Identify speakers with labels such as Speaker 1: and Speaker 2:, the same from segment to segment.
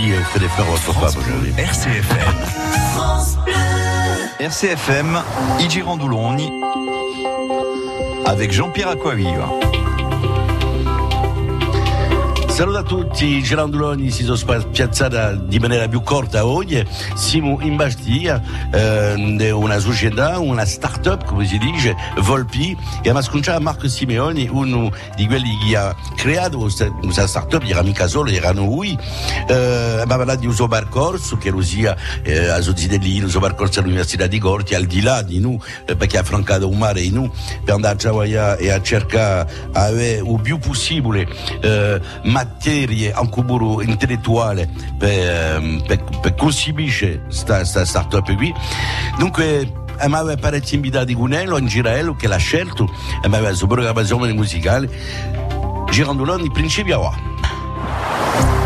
Speaker 1: aussi fait des fleurs votre femme aujourd'hui.
Speaker 2: RCFM.
Speaker 3: RCFM, i Girandoloni, avec Jean-Pierre Acquaviva.
Speaker 1: Saluto a tutti, Gelandoloni si sono piazzata di maniera più corta oggi. Siamo in Bastia, eh, una società, una start-up, come si dice, Volpi, e abbiamo sconciato Marco Simeoni, uno di quelli che ha creato questa, start-up, era mica solo, erano lui. Eh, abbiamo parlato di uso percorso, che lo sia eh, a Sozzidellino, uso percorso all'Università di Corti, al di là di noi, eh, perché ha affrancato un mare in noi, per andare a lavorare e a cercare di avere il più possibile eh, materie un cuburo intellettuale per, per, per concepire questa start-up qui. Dunque, mi aveva parecchi invitati con Elo, in Girello, che l'ha scelto, e mi aveva la programmazione musicale. Girandoloni, in principio, qua.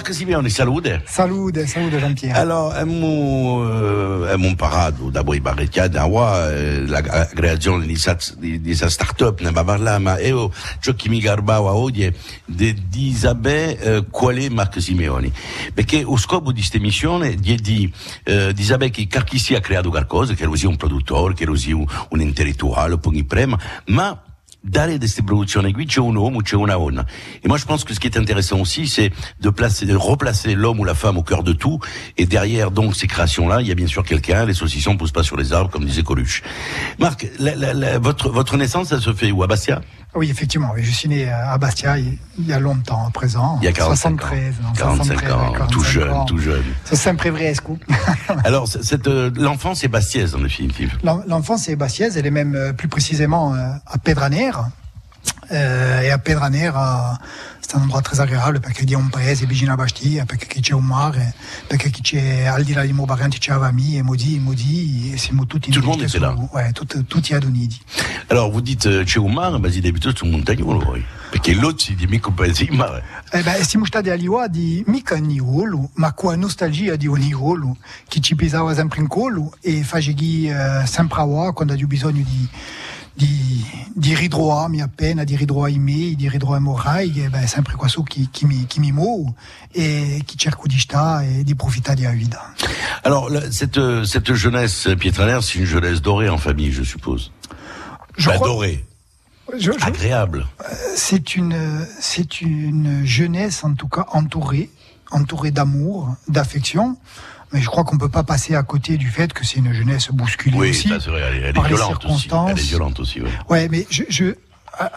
Speaker 1: Marc Simeoni, salute.
Speaker 4: Salute, salute Jean-Pierre.
Speaker 1: Alors, abbiamo, eh, abbiamo imparato da voi parecchiati a la creazione di questa start-up, ne abbiamo parlato, ma io ciò che mi garbava oggi è di, di sapere eh, qual è Marc Simeoni. Perché lo scopo di questa missione è di, eh, di sapere che chi sia creato qualcosa, che lo sia un produttore, che lo sia un, un intellettuale, un prema, ma d'aller de ces productions qui, c'è un homme ou c'è una donna. Et moi, je pense que ce qui est intéressant aussi, c'est de placer, de replacer l'homme ou la femme au cœur de tout. Et derrière, donc, ces créations-là, il y a bien sûr quelqu'un. Les saucissons poussent pas sur les arbres, comme disait Coluche. Marc, la, la, la, votre, votre naissance, ça se fait où? À Bastia?
Speaker 4: Oui, effectivement. Je suis né à Bastia il y a longtemps, à présent.
Speaker 1: Il y a 45
Speaker 4: 73,
Speaker 1: ans. 45 ans, tout jeune,
Speaker 4: ans.
Speaker 1: tout jeune.
Speaker 4: C'est sempre vresco.
Speaker 1: Alors, cette, euh, l'enfance est bastiaise, en définitive.
Speaker 4: L'enfance est bastiaise, elle est même euh, plus précisément euh, à Pedraner. Euh, et à Pedraner, c'est un endroit très agréable perché di un paese vicino a Bastia, perché c'è un mare, perché c'è al di là di Mobarante c'è Avami et Modi, Modi, et siamo tutti
Speaker 1: Tout le monde était là.
Speaker 4: Ouais, tout, tutti ad uniti.
Speaker 1: Alors, vous dites c'è un mare, ma si debito su un montagnolo voi. Perché l'autre si di mica un paese di mare.
Speaker 4: Eh beh, siamo stati a Liwa di mica un nivolo, ma con nostalgia di un nivolo che ci pesava sempre in collo e facevi eh, sempre a qua quando avevo bisogno di di, di ridroit mi appena, di ridroit i miei, di ridroit morai, e beh, sempre questo che, che, mi, che mi muove e che cerco di stare e di profitare della vita.
Speaker 1: Alors, cette, cette jeunesse piétranaire, c'est une jeunesse dorée en famille, je suppose.
Speaker 4: Je
Speaker 1: bah,
Speaker 4: crois-
Speaker 1: dorée,
Speaker 4: Je- je-
Speaker 1: agréable.
Speaker 4: C'est une, c'est une jeunesse en tout cas entourée, entourée d'amour, d'affection. Mais je crois qu'on peut pas passer à côté du fait que c'est une jeunesse bousculée
Speaker 1: Oui,
Speaker 4: aussi.
Speaker 1: ça, elle,
Speaker 4: par
Speaker 1: est
Speaker 4: les
Speaker 1: violente aussi.
Speaker 4: circonstances.
Speaker 1: Elle est violente aussi, oui.
Speaker 4: Ouais, mais je, je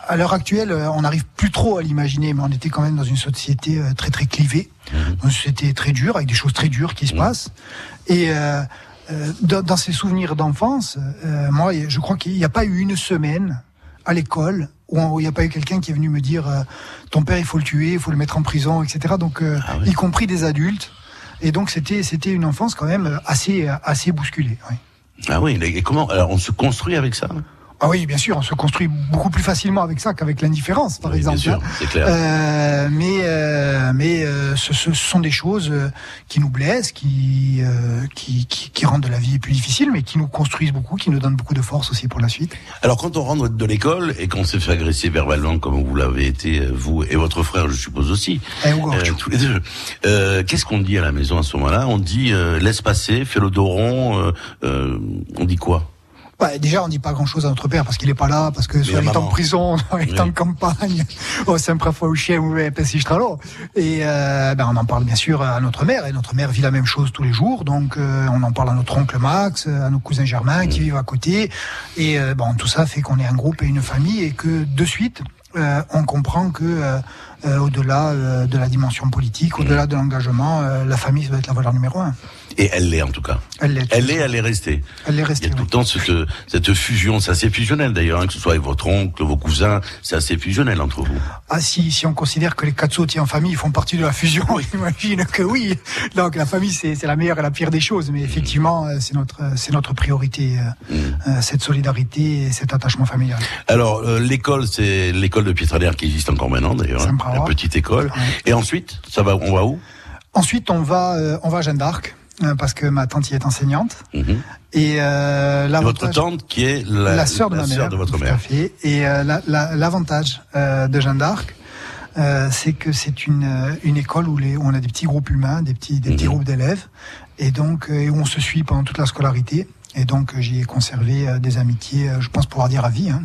Speaker 4: à, l'heure actuelle, euh, on n'arrive plus trop à l'imaginer, mais on était quand même dans une société euh, très très clivée, une société très dure, avec des choses très dures qui se passent. Et euh, euh, dans, ces souvenirs d'enfance, euh, moi, je crois qu'il n'y a pas eu une semaine à l'école où il n'y a pas eu quelqu'un qui est venu me dire euh, ton père il faut le tuer, il faut le mettre en prison, etc. Donc, euh,
Speaker 1: Ah oui.
Speaker 4: y compris des adultes. Et donc c'était une enfance quand même assez assez bousculée.
Speaker 1: Ah oui, et comment Alors, on se construit avec ça
Speaker 4: Ah oui, bien sûr, on se construit beaucoup plus facilement avec ça qu'avec l'indifférence, par
Speaker 1: Oui, bien
Speaker 4: exemple.
Speaker 1: sûr,
Speaker 4: hein.
Speaker 1: c'est clair.
Speaker 4: Euh, mais euh, mais euh, ce, ce sont des choses euh, qui nous blessent, qui, euh, qui, qui qui rendent la vie plus difficile, mais qui nous construisent beaucoup, qui nous donnent beaucoup de force aussi pour la suite.
Speaker 1: Alors, quand on rentre de l'école et qu'on s'est fait agresser verbalement, comme vous l'avez été, euh, vous et votre frère, je suppose aussi,
Speaker 4: Eh,
Speaker 1: tous les deux, euh, qu'est-ce qu'on dit à la maison à ce moment-là? On dit euh, laisse passer, fais le dos rond, on dit quoi?
Speaker 4: Bah, déjà, on dit pas grand-chose à notre père parce qu'il est pas là, parce que soit il est en prison, soit il est en campagne, oh, sempre fa uscire un pesistralo. Et euh, ben, on en parle bien sûr à notre mère, et notre mère vit la même chose tous les jours, donc euh, on en parle à notre oncle Max, à nos cousins Germain qui vivent à côté, et euh, bon, tout ça fait qu'on est un groupe et une famille, et que de suite, euh, on comprend que euh, euh, au-delà euh, de la dimension politique, au-delà de l'engagement, euh, la famille ça doit être la valeur numéro un.
Speaker 1: Et elle l'est en tout cas.
Speaker 4: Elle l'est.
Speaker 1: Elle l'est, elle est restée.
Speaker 4: Elle l'est
Speaker 1: Il
Speaker 4: restée.
Speaker 1: y a tout le temps cette, cette fusion, c'est assez fusionnel d'ailleurs, hein, que ce soit avec votre oncle, vos cousins, c'est assez fusionnel entre vous.
Speaker 4: Ah si, si on considère que les quatre sautiers en famille font partie de la fusion, j'imagine que oui. Donc la famille c'est la meilleure et la pire des choses, mais effectivement euh, c'est notre euh, c'est notre priorité euh, euh, cette solidarité et cet attachement familial.
Speaker 1: Alors euh, l'école, c'est l'école de Pietrader qui existe encore maintenant d'ailleurs, hein, la petite école.
Speaker 4: Ouais.
Speaker 1: Et ensuite, ça va, on va où?
Speaker 4: Ensuite on va euh, on va à Jeanne d'Arc parce que ma tante y est enseignante
Speaker 1: Mhm.
Speaker 4: et euh,
Speaker 1: Votre tante qui est la,
Speaker 4: la sœur de
Speaker 1: la
Speaker 4: ma mère,
Speaker 1: sœur de votre mère.
Speaker 4: fait. Et euh, la- la- l'avantage euh, de Jeanne d'Arc, euh, c'est que c'est une, euh, une école où, les, où on a des petits groupes humains, des petits, des petits
Speaker 1: Mhm.
Speaker 4: groupes d'élèves, et donc euh, et où on se suit pendant toute la scolarité. Et donc euh, j'y ai conservé euh, des amitiés, euh, je pense pouvoir dire à vie. Hein.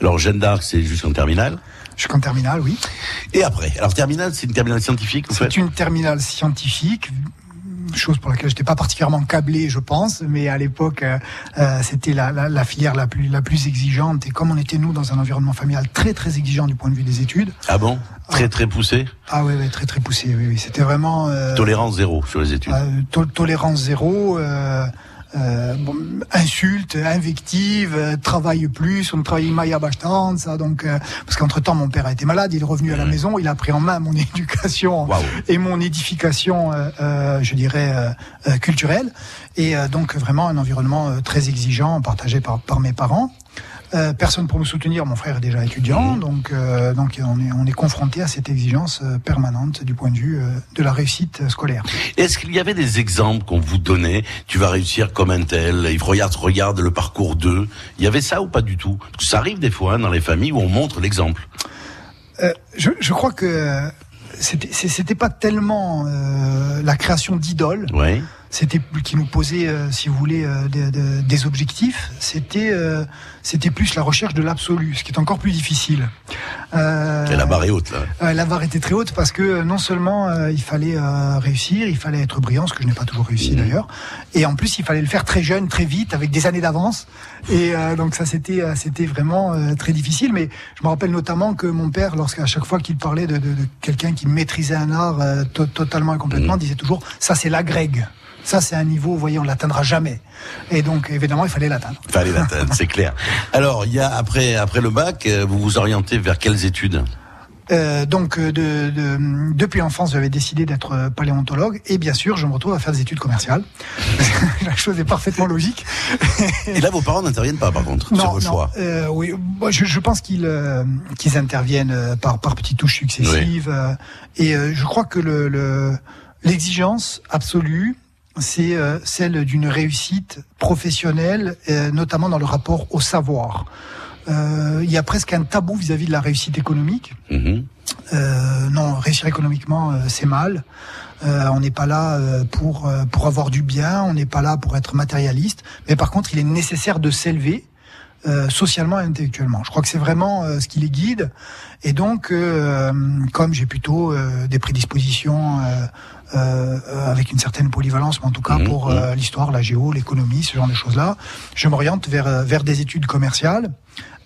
Speaker 1: Alors, Jeanne d'Arc, c'est jusqu'en terminale?
Speaker 4: Jusqu'en terminale, oui.
Speaker 1: Et après? Alors, terminale, c'est une terminale scientifique,
Speaker 4: C'est une terminale scientifique, chose pour laquelle j'étais pas particulièrement câblé, je pense, mais à l'époque, euh, euh, c'était la, la, la filière la plus, la plus exigeante. Et comme on était, nous, dans un environnement familial très, très exigeant du point de vue des études,
Speaker 1: Ah bon? Très, très poussé?
Speaker 4: Ah ouais, ouais très, très poussé, oui, oui. C'était vraiment... euh,
Speaker 1: Tolérance zéro sur les études.
Speaker 4: euh, to- tolérance zéro, euh, euh, bon, insultes, invectives, euh, travaille plus, on travaille Maya bastant, ça donc euh, parce qu'entre temps mon père a été malade, il est revenu à la maison, il a pris en main mon éducation et mon édification, euh, euh, je dirais euh, euh, culturelle, et euh, donc vraiment un environnement euh, très exigeant partagé par, par mes parents. Euh, personne pour me soutenir, mon frère est déjà étudiant, donc euh, donc on est on est confronté à cette exigence euh, permanente du point de vue de la réussite scolaire.
Speaker 1: Est-ce qu'il y avait des exemples qu'on vous donnait Tu vas réussir comme un tel. Il regarde, regarde le parcours d'eux. Il y avait ça ou pas du tout? Parce que ça arrive des fois hein, dans les familles où on montre l'exemple.
Speaker 4: Euh, je, je crois que c'était pas tellement la création d'idoles,
Speaker 1: Oui.
Speaker 4: C'était qui nous posait, euh, si vous voulez, euh, des, objectifs. C'était euh, c'était plus la recherche de l'absolu, ce qui est encore plus difficile. Euh,
Speaker 1: Et la barre est haute là.
Speaker 4: euh, la barre était très haute parce que euh, non seulement euh, il fallait euh, réussir, il fallait être brillant, ce que je n'ai pas toujours réussi
Speaker 1: Mhm.
Speaker 4: d'ailleurs, et en plus il fallait le faire très jeune, très vite, avec des années d'avance. Et euh, donc ça c'était euh, c'était vraiment euh, très difficile. Mais je me rappelle notamment que mon père, lorsqu'à chaque fois qu'il parlait de, de, de quelqu'un qui maîtrisait un art euh, to- totalement et complètement,
Speaker 1: Mhm.
Speaker 4: disait toujours ça c'est la grègue. Ça c'est un niveau, vous voyez, on l'atteindra jamais. Et donc évidemment il fallait l'atteindre.
Speaker 1: Fallait l'atteindre, c'est clair. Alors, il y a après après le bac, euh, vous vous orientez vers quelles études?
Speaker 4: Euh, donc, euh, de, de- depuis l'enfance, j'avais décidé d'être euh, paléontologue et bien sûr, je me retrouve à faire des études commerciales. La chose est parfaitement logique.
Speaker 1: Et là, vos parents n'interviennent pas, par contre, sur
Speaker 4: Non,
Speaker 1: le
Speaker 4: non.
Speaker 1: choix.
Speaker 4: euh, oui, moi, je, je pense qu'ils euh, qu'ils interviennent par par petites touches successives et euh, je crois que le le- l'exigence absolue c'est euh, celle d'une réussite professionnelle, euh, notamment dans le rapport au savoir. Euh, il y a presque un tabou vis-à-vis de la réussite économique.
Speaker 1: Mhm.
Speaker 4: Euh, non, réussir économiquement, euh, c'est mal. Euh, on n'est pas là euh, pour euh, pour avoir du bien, on n'est pas là pour être matérialiste. Mais par contre, il est nécessaire de s'élever euh, socialement et intellectuellement. Je crois que c'est vraiment euh, ce qui les guide. Et donc, euh, comme j'ai plutôt euh, des prédispositions avec une certaine polyvalence, mais en tout cas
Speaker 1: Mhm,
Speaker 4: pour euh, l'histoire, la géo, l'économie, ce genre de choses-là, je m'oriente vers euh, vers des études commerciales.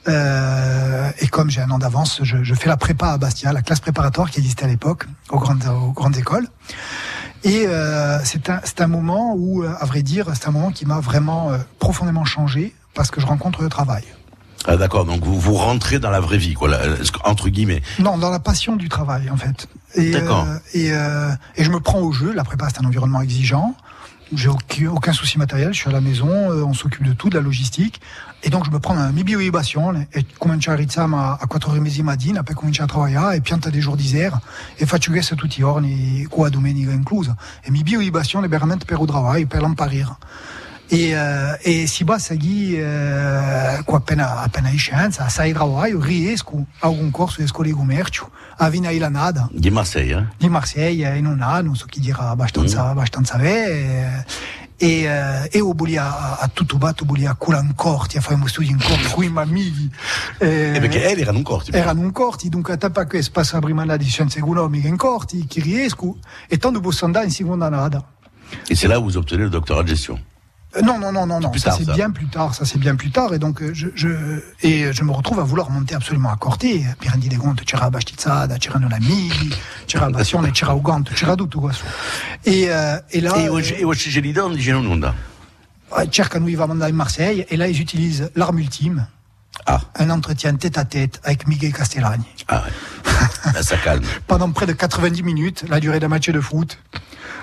Speaker 4: Euh, et comme j'ai un an d'avance, je, je fais la prépa à Bastia, la classe préparatoire qui existait à l'époque aux grandes, aux grandes écoles. Et euh, c'est un, c'est un moment où, euh, à vrai dire, c'est un moment qui m'a vraiment euh, profondément changé parce que je rencontre le travail.
Speaker 1: Ah, d'accord. Donc vous vous rentrez dans la vraie vie, quoi, là, entre guillemets.
Speaker 4: Non, dans la passion du travail, en fait. Et,
Speaker 1: D'accord.
Speaker 4: euh, et, euh, et je me prends au jeu. La prépa, c'est un environnement exigeant. J'ai aucun, souci matériel. Je suis à la maison. euh, on s'occupe de tout, de la logistique. Et donc, je me prends un mi bioibazione e comincio a iniziare a quattro mesi mattina per cominciare a lavorare e pianta dei giorni zero e faccio questo tutti i giorni, qua domenica inclusa. E mi bioibazione veramente per il lavoro, per l'imparare. E, eh, e si basta che eh, appena, appena in scienza, sai lavoro, riesco a un corso di scuola di commercio, a Vina Ilanada,
Speaker 1: Di Marseille, hein
Speaker 4: di Marseille in un anno, so chi dirà abbastanza, abbastanza bene. E, eh, e ho volia a, a tutto batto, volia culla in corti, a fare uno studio in corti con i miei amici. Eh,
Speaker 1: Eh, perché erano un corti.
Speaker 4: erano in corti, dunque a tappa passa prima la in corti, che riesco, e tanto posso andare in seconda nada.
Speaker 1: Et c'est là où vous obtenez le doctorat de gestion.
Speaker 4: Euh, Non, non, non, non, non. Ça c'est bien plus tard. Ça c'est bien plus tard. Et donc euh, je, je et je me retrouve à vouloir monter absolument à Corté. Mi rendi conto c'era Bastizzada, c'erano l'Amighi, c'era Bassione, c'era Uganto, c'era tutto questo. E, euh, et là,
Speaker 1: Et e nulla.
Speaker 4: euh, cercano di andare in Marseille. Et là ils utilisent l'arme ultime,
Speaker 1: Ah,
Speaker 4: un entretien tête à tête avec Miguel Castellani.
Speaker 1: ah ouais. Ça calme.
Speaker 4: pendant près de 90 minutes, la durée d'un match de foot.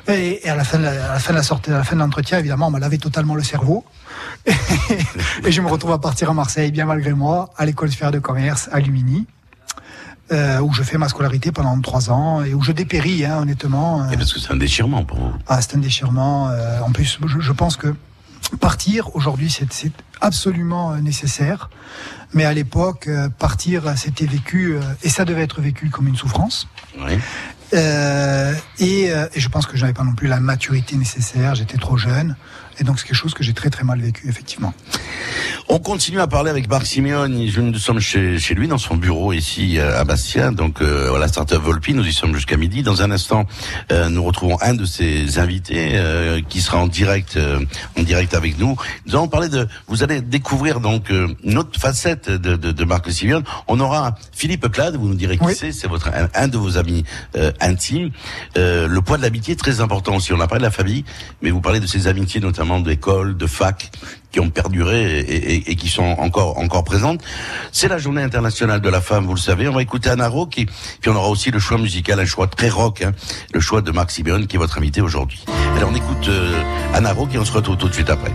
Speaker 4: Et, et à la fin de la, à la fin de la sortie, à la fin de l'entretien, évidemment, on m'a lavé totalement le cerveau. Et, je me retrouve à partir à Marseille, bien malgré moi, à l'école supérieure de commerce, à Lumini, euh, où je fais ma scolarité pendant trois ans et où je dépéris, hein, honnêtement.
Speaker 1: Et parce que c'est un déchirement pour vous.
Speaker 4: Ah, c'est un déchirement. euh, en plus, je, je pense que partir aujourd'hui, c'est c'est absolument nécessaire. Mais à l'époque, partir, c'était vécu, et ça devait être vécu comme une souffrance. Oui. Euh, et, et, je pense que je n'avais pas non plus la maturité nécessaire, j'étais trop jeune. Et donc c'est quelque chose que j'ai très très mal vécu, effectivement.
Speaker 1: On continue à parler avec Marc Simeone. Nous sommes chez, chez lui, dans son bureau ici euh, à Bastia. Donc euh, voilà, Startup Volpi, nous y sommes jusqu'à midi. Dans un instant, euh, nous retrouvons un de ses invités euh, qui sera en direct, en direct avec nous. Nous allons parler de. Vous allez découvrir donc une autre facette de, de, de Marc Simeone. On aura Philippe Clade. Vous nous direz qui c'est. C'est votre un, de vos amis intimes. le poids de l'amitié est très important aussi. On a parlé de la famille, mais vous parlez de ses amitiés notamment d'écoles, de fac qui ont perduré et, qui sont encore encore présentes. C'est la journée internationale de la femme, vous le savez. On va écouter Anna Rock et puis on aura aussi le choix musical, un choix très rock, hein, le choix de Marc Simeone qui est votre invité aujourd'hui. Alors on écoute euh, Anna Rock et on se retrouve tout de suite après.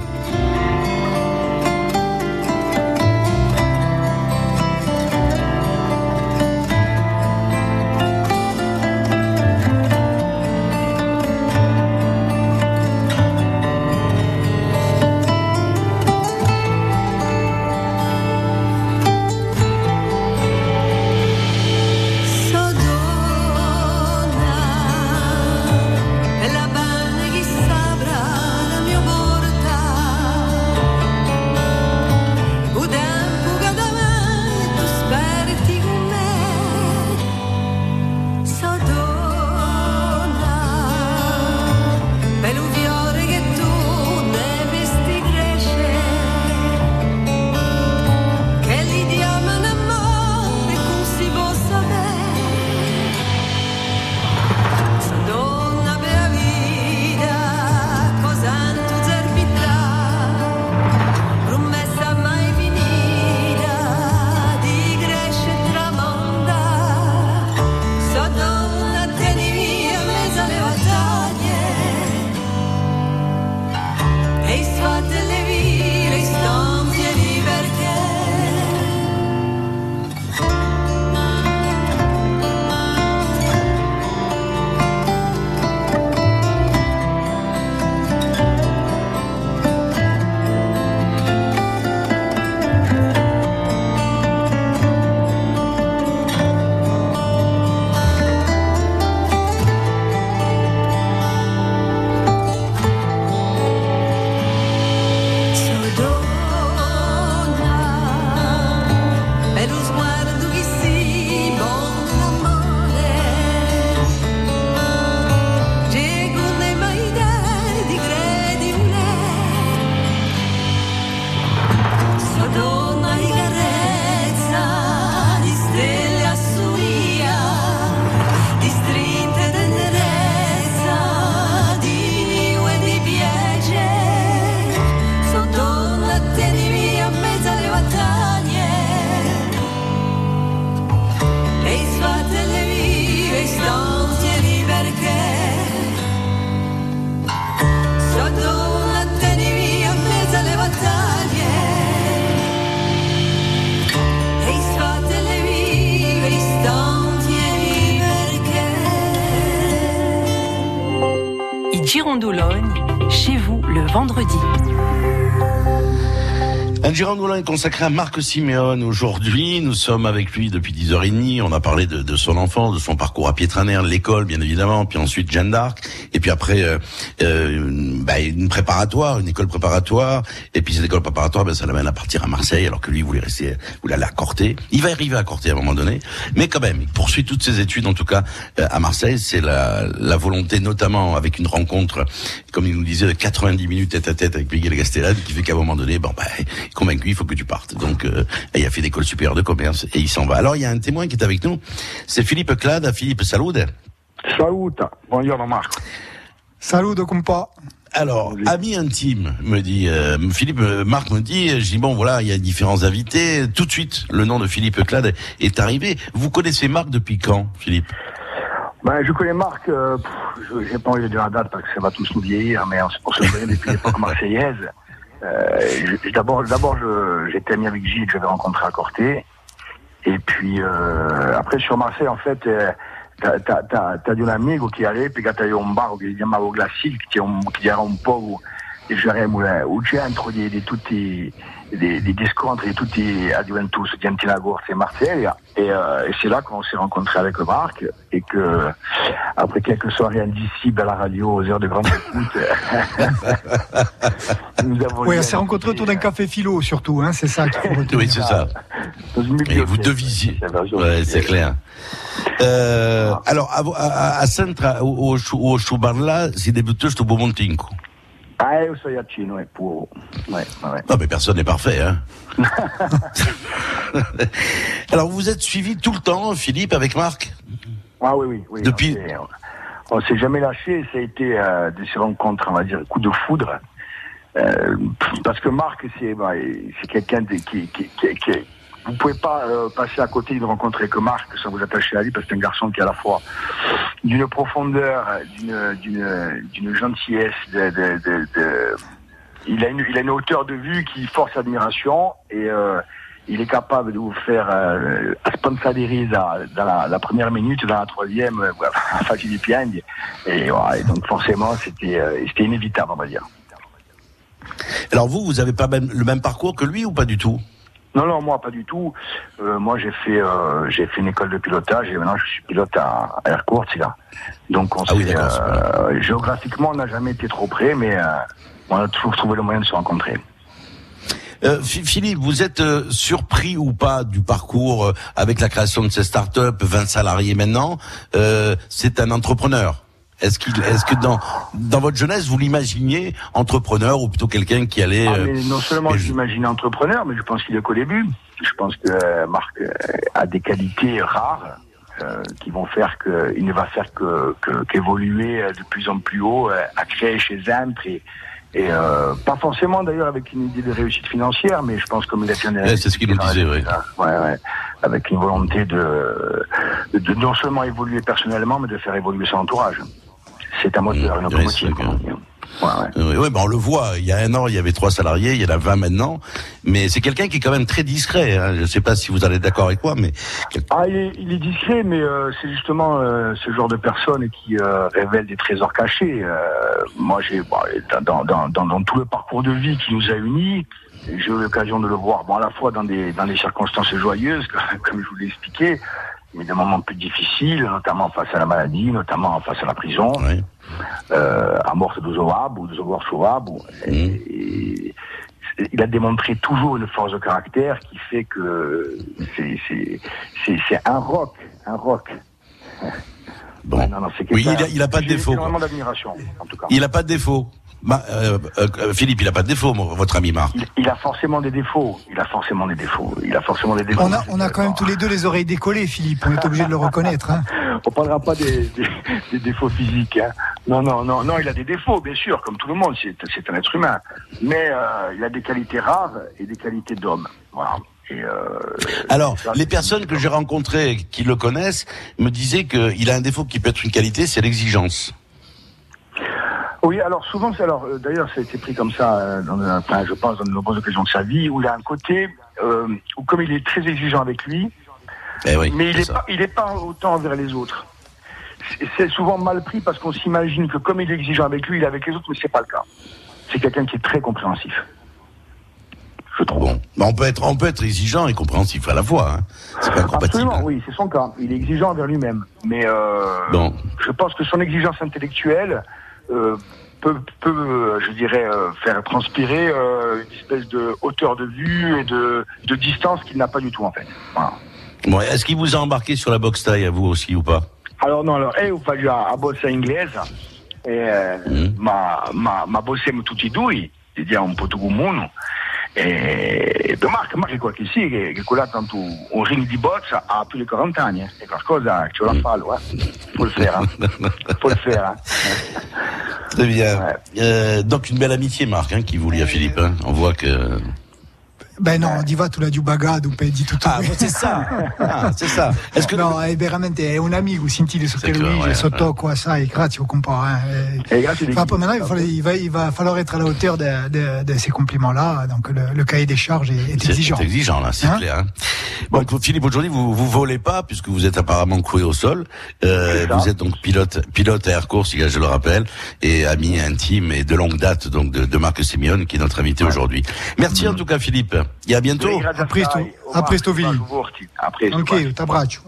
Speaker 1: Girondoulogne, chez vous le vendredi. Girondolin est consacré à Marc Simeone. Aujourd'hui, nous sommes avec lui depuis 10h30. On a parlé de, de son enfance, de son parcours à Pietranère, l'école, bien évidemment, puis ensuite Jeanne d'Arc, et puis après euh, euh, bah, une préparatoire, une école préparatoire, et puis cette école préparatoire, ben, ça l'amène à partir à Marseille, alors que lui voulait rester, voulait aller à Corté. Il va arriver à Corté à un moment donné, mais quand même, il poursuit toutes ses études, en tout cas euh, à Marseille. C'est la, la volonté, notamment avec une rencontre, comme il nous disait, de 90 minutes tête à tête avec Miguel Gastelade, qui fait qu'à un moment donné, bon, bah, il faut que tu partes. Donc, euh, il a fait l'école supérieure de commerce et il s'en va. Alors, il y a un témoin qui est avec nous. C'est Philippe Clade. Philippe, salut.
Speaker 2: Salut. Bonjour, Marc.
Speaker 4: Salut, compa.
Speaker 1: Alors, ami intime, me dit euh, Philippe, euh, Marc me dit, je dis bon voilà, il y a différents invités. Tout de suite, le nom de Philippe Clade est arrivé. Vous connaissez Marc depuis quand, Philippe?
Speaker 2: Ben, je connais Marc, euh, j'ai pas envie de dire la date parce que ça va tous nous vieillir, mais on, on se connaît depuis l'époque marseillaise. Euh, d'abord, d'abord, j'étais ami avec Gilles que j'avais rencontré à Corté. Et puis euh, après sur Marseille, en fait, euh, t'as as, un amigo qui allait, puis quand eu un bar qui si chiamava Glacic, qui, un, qui era un po' giocheremo un centro di, di tutti des, des, scontri tutti a Juventus, Diantinagorce et Marseille. Et, euh, et c'est là qu'on s'est rencontré avec Marc et que après quelques soirées indicibles à la radio aux heures de grande écoute,
Speaker 4: nous avons. Oui, on s'est rencontrés autour d'un café philo surtout, hein, c'est ça qu'il faut
Speaker 1: Oui, c'est ça. et vous devisiez. Ouais, c'est clair. Euh, alors, à, à, à Centra, au, au, au là, c'est débuté au Bomontinco.
Speaker 2: Ah, io sono accino, è puro. Ouais, ouais.
Speaker 1: Non, mais personne n'est parfait, hein. Alors, vous êtes suivi tout le temps, Philippe, avec Marc?
Speaker 2: Ah oui, oui. oui
Speaker 1: Depuis.
Speaker 2: On ne s'est jamais lâché, ça a été euh, de ces rencontres, on va dire, coup de foudre. Euh, parce que Marc, c'est bah, quelqu'un qui, qui, qui, qui, vous pouvez pas euh, passer à côté d'une rencontre avec Marc sans vous attacher à lui parce que c'est un garçon qui est à la fois d'une profondeur, d'une gentillesse, de, de, de, de, il a une il a une hauteur de vue qui force admiration et euh, il est capable de vous faire euh, sponsoriser dans la, première minute, dans la troisième, euh, à du. Et, donc forcément, c'était euh, c'était inévitable, on va dire.
Speaker 1: Alors vous, vous avez pas le même parcours que lui ou pas du tout?
Speaker 2: Non, non, moi pas du tout. Euh, moi j'ai fait euh, j'ai fait une école de pilotage et maintenant je suis pilote à, à Aircourt, là. Donc on ah oui, euh, géographiquement on n'a jamais été trop près, mais euh, on a toujours trouvé le moyen de se rencontrer.
Speaker 1: Euh, Philippe, vous êtes surpris ou pas du parcours avec la création de ces startups, 20 salariés maintenant? C'est un entrepreneur est-ce qu'il, est-ce que dans dans votre jeunesse vous l'imaginiez entrepreneur ou plutôt quelqu'un qui allait
Speaker 2: ah, mais Non seulement je l'imaginais entrepreneur, mais je pense qu'il est qu'au début. Je pense que euh, Marc euh, a des qualités rares euh, qui vont faire qu'il ne va faire que, qu'évoluer de plus en plus haut, à créer chez Zentre et, et euh, pas forcément d'ailleurs avec une idée de réussite financière, mais je pense comme il a
Speaker 1: fait C'est ce qu'il nous disait, oui.
Speaker 2: Ouais, ouais. Avec une volonté de, de non seulement évoluer personnellement, mais de faire évoluer son entourage c'est un moteur, une locomotive.
Speaker 1: Ouais, ouais. Oui, ben on le voit. Il y a un an, il y avait trois salariés, il y en a 20 maintenant. Mais c'est quelqu'un qui est quand même très discret. Hein. Je ne sais pas si vous allez d'accord avec moi, mais
Speaker 2: ah, il est, il est discret, mais euh, c'est justement euh, ce genre de personne qui euh, révèle des trésors cachés. Euh, moi, j'ai bon, dans, dans, dans, dans, tout le parcours de vie qui nous a unis, j'ai eu l'occasion de le voir, bon, à la fois dans des dans des circonstances joyeuses, comme je vous l'ai expliqué, mais des moments plus difficiles, notamment face à la maladie, notamment face à la prison, oui. euh, à mort de Zoab ou de Zogor mmh. il a démontré toujours une force de caractère qui fait que c'est un rock, un rock.
Speaker 1: Bon. Non, non, oui, il a, il a pas de défaut. Il a pas de défaut. Euh, euh, Philippe, il n'a pas de défaut, votre ami Marc.
Speaker 2: Il, a forcément des défauts. Il a forcément des défauts. Il a forcément des défauts.
Speaker 4: On a, on a quand même tous les deux les oreilles décollées, Philippe. On est obligé de le reconnaître. Hein.
Speaker 2: On parlera pas des, des, des défauts physiques. Hein. Non, non, non, non. Il a des défauts, bien sûr, comme tout le monde. C'est un être humain. Mais euh, il a des qualités rares et des qualités d'homme. Voilà. Et euh,
Speaker 1: Alors, les personnes que j'ai rencontrées qui le connaissent me disaient qu'il a un défaut qui peut être une qualité, c'est l'exigence.
Speaker 2: Oui, alors souvent, alors euh, d'ailleurs, ça a été pris comme ça, euh, dans, enfin, je pense, dans de nombreuses occasions de sa vie, où il a un côté euh, où, comme il est très exigeant avec lui,
Speaker 1: eh oui,
Speaker 2: mais il n'est pas, il est pas autant envers les autres. C'est souvent mal pris parce qu'on s'imagine que comme il est exigeant avec lui, il est avec les autres, mais c'est pas le cas. C'est quelqu'un qui est très compréhensif.
Speaker 1: Je trouve. Bon, mais on peut être, on peut être exigeant et compréhensif à la fois. Hein. C'est pas incompatible.
Speaker 2: Absolument,
Speaker 1: hein.
Speaker 2: oui, c'est son cas. Il est exigeant envers lui-même, mais euh, bon. je pense que son exigence intellectuelle peut, peut, je dirais, euh, faire transpirer euh, une espèce de hauteur de vue et de, de distance qu'il n'a pas du tout en fait. Voilà.
Speaker 1: Bon, Est-ce qu'il vous a embarqué sur la boxe taille à vous aussi ou pas?
Speaker 2: Alors non, alors, eh, ho fatto a bossa inglese e mm. ma, ma, ma bossiamo tutti e due, vediamo un po' tu comune. E Marco, Marco è qualche sì, che, che quella tanto un ring di boccia ha più di 40 anni, eh. è qualcosa ce la fa, eh. Faut le faire, hein. Faut le faire, hein.
Speaker 1: Très bien. Ouais. Euh, donc une belle amitié, Marc, hein, qui vous lie à Philippe. Hein. On voit que
Speaker 4: Ben non, di va tu l'as du bagado, poi di tutto.
Speaker 1: Ah, c'est ça. Ah, c'est ça.
Speaker 4: Est-ce que no, è veramente è un amico, sentite su che lui, ouais, sotto ça, et grazie au compas. Hein. Et, enfin, maintenant, il, fallait, il, va, il va falloir être à la hauteur de, de, de ces compliments-là. Donc le, le, cahier des charges est, est exigeant.
Speaker 1: C'est exigeant là, c'est hein clair. Hein. Bon, Philippe, aujourd'hui, vous vous volez pas puisque vous êtes apparemment cloué au sol. Euh, vous êtes donc pilote, pilote à Air Course, je le rappelle, et ami intime et de longue date donc de, de Marc Simeone qui est notre invité ouais. aujourd'hui. Merci en tout cas, Philippe. Et à bientôt.
Speaker 4: A presto, a presto Vili. Ok, t'abbraccio.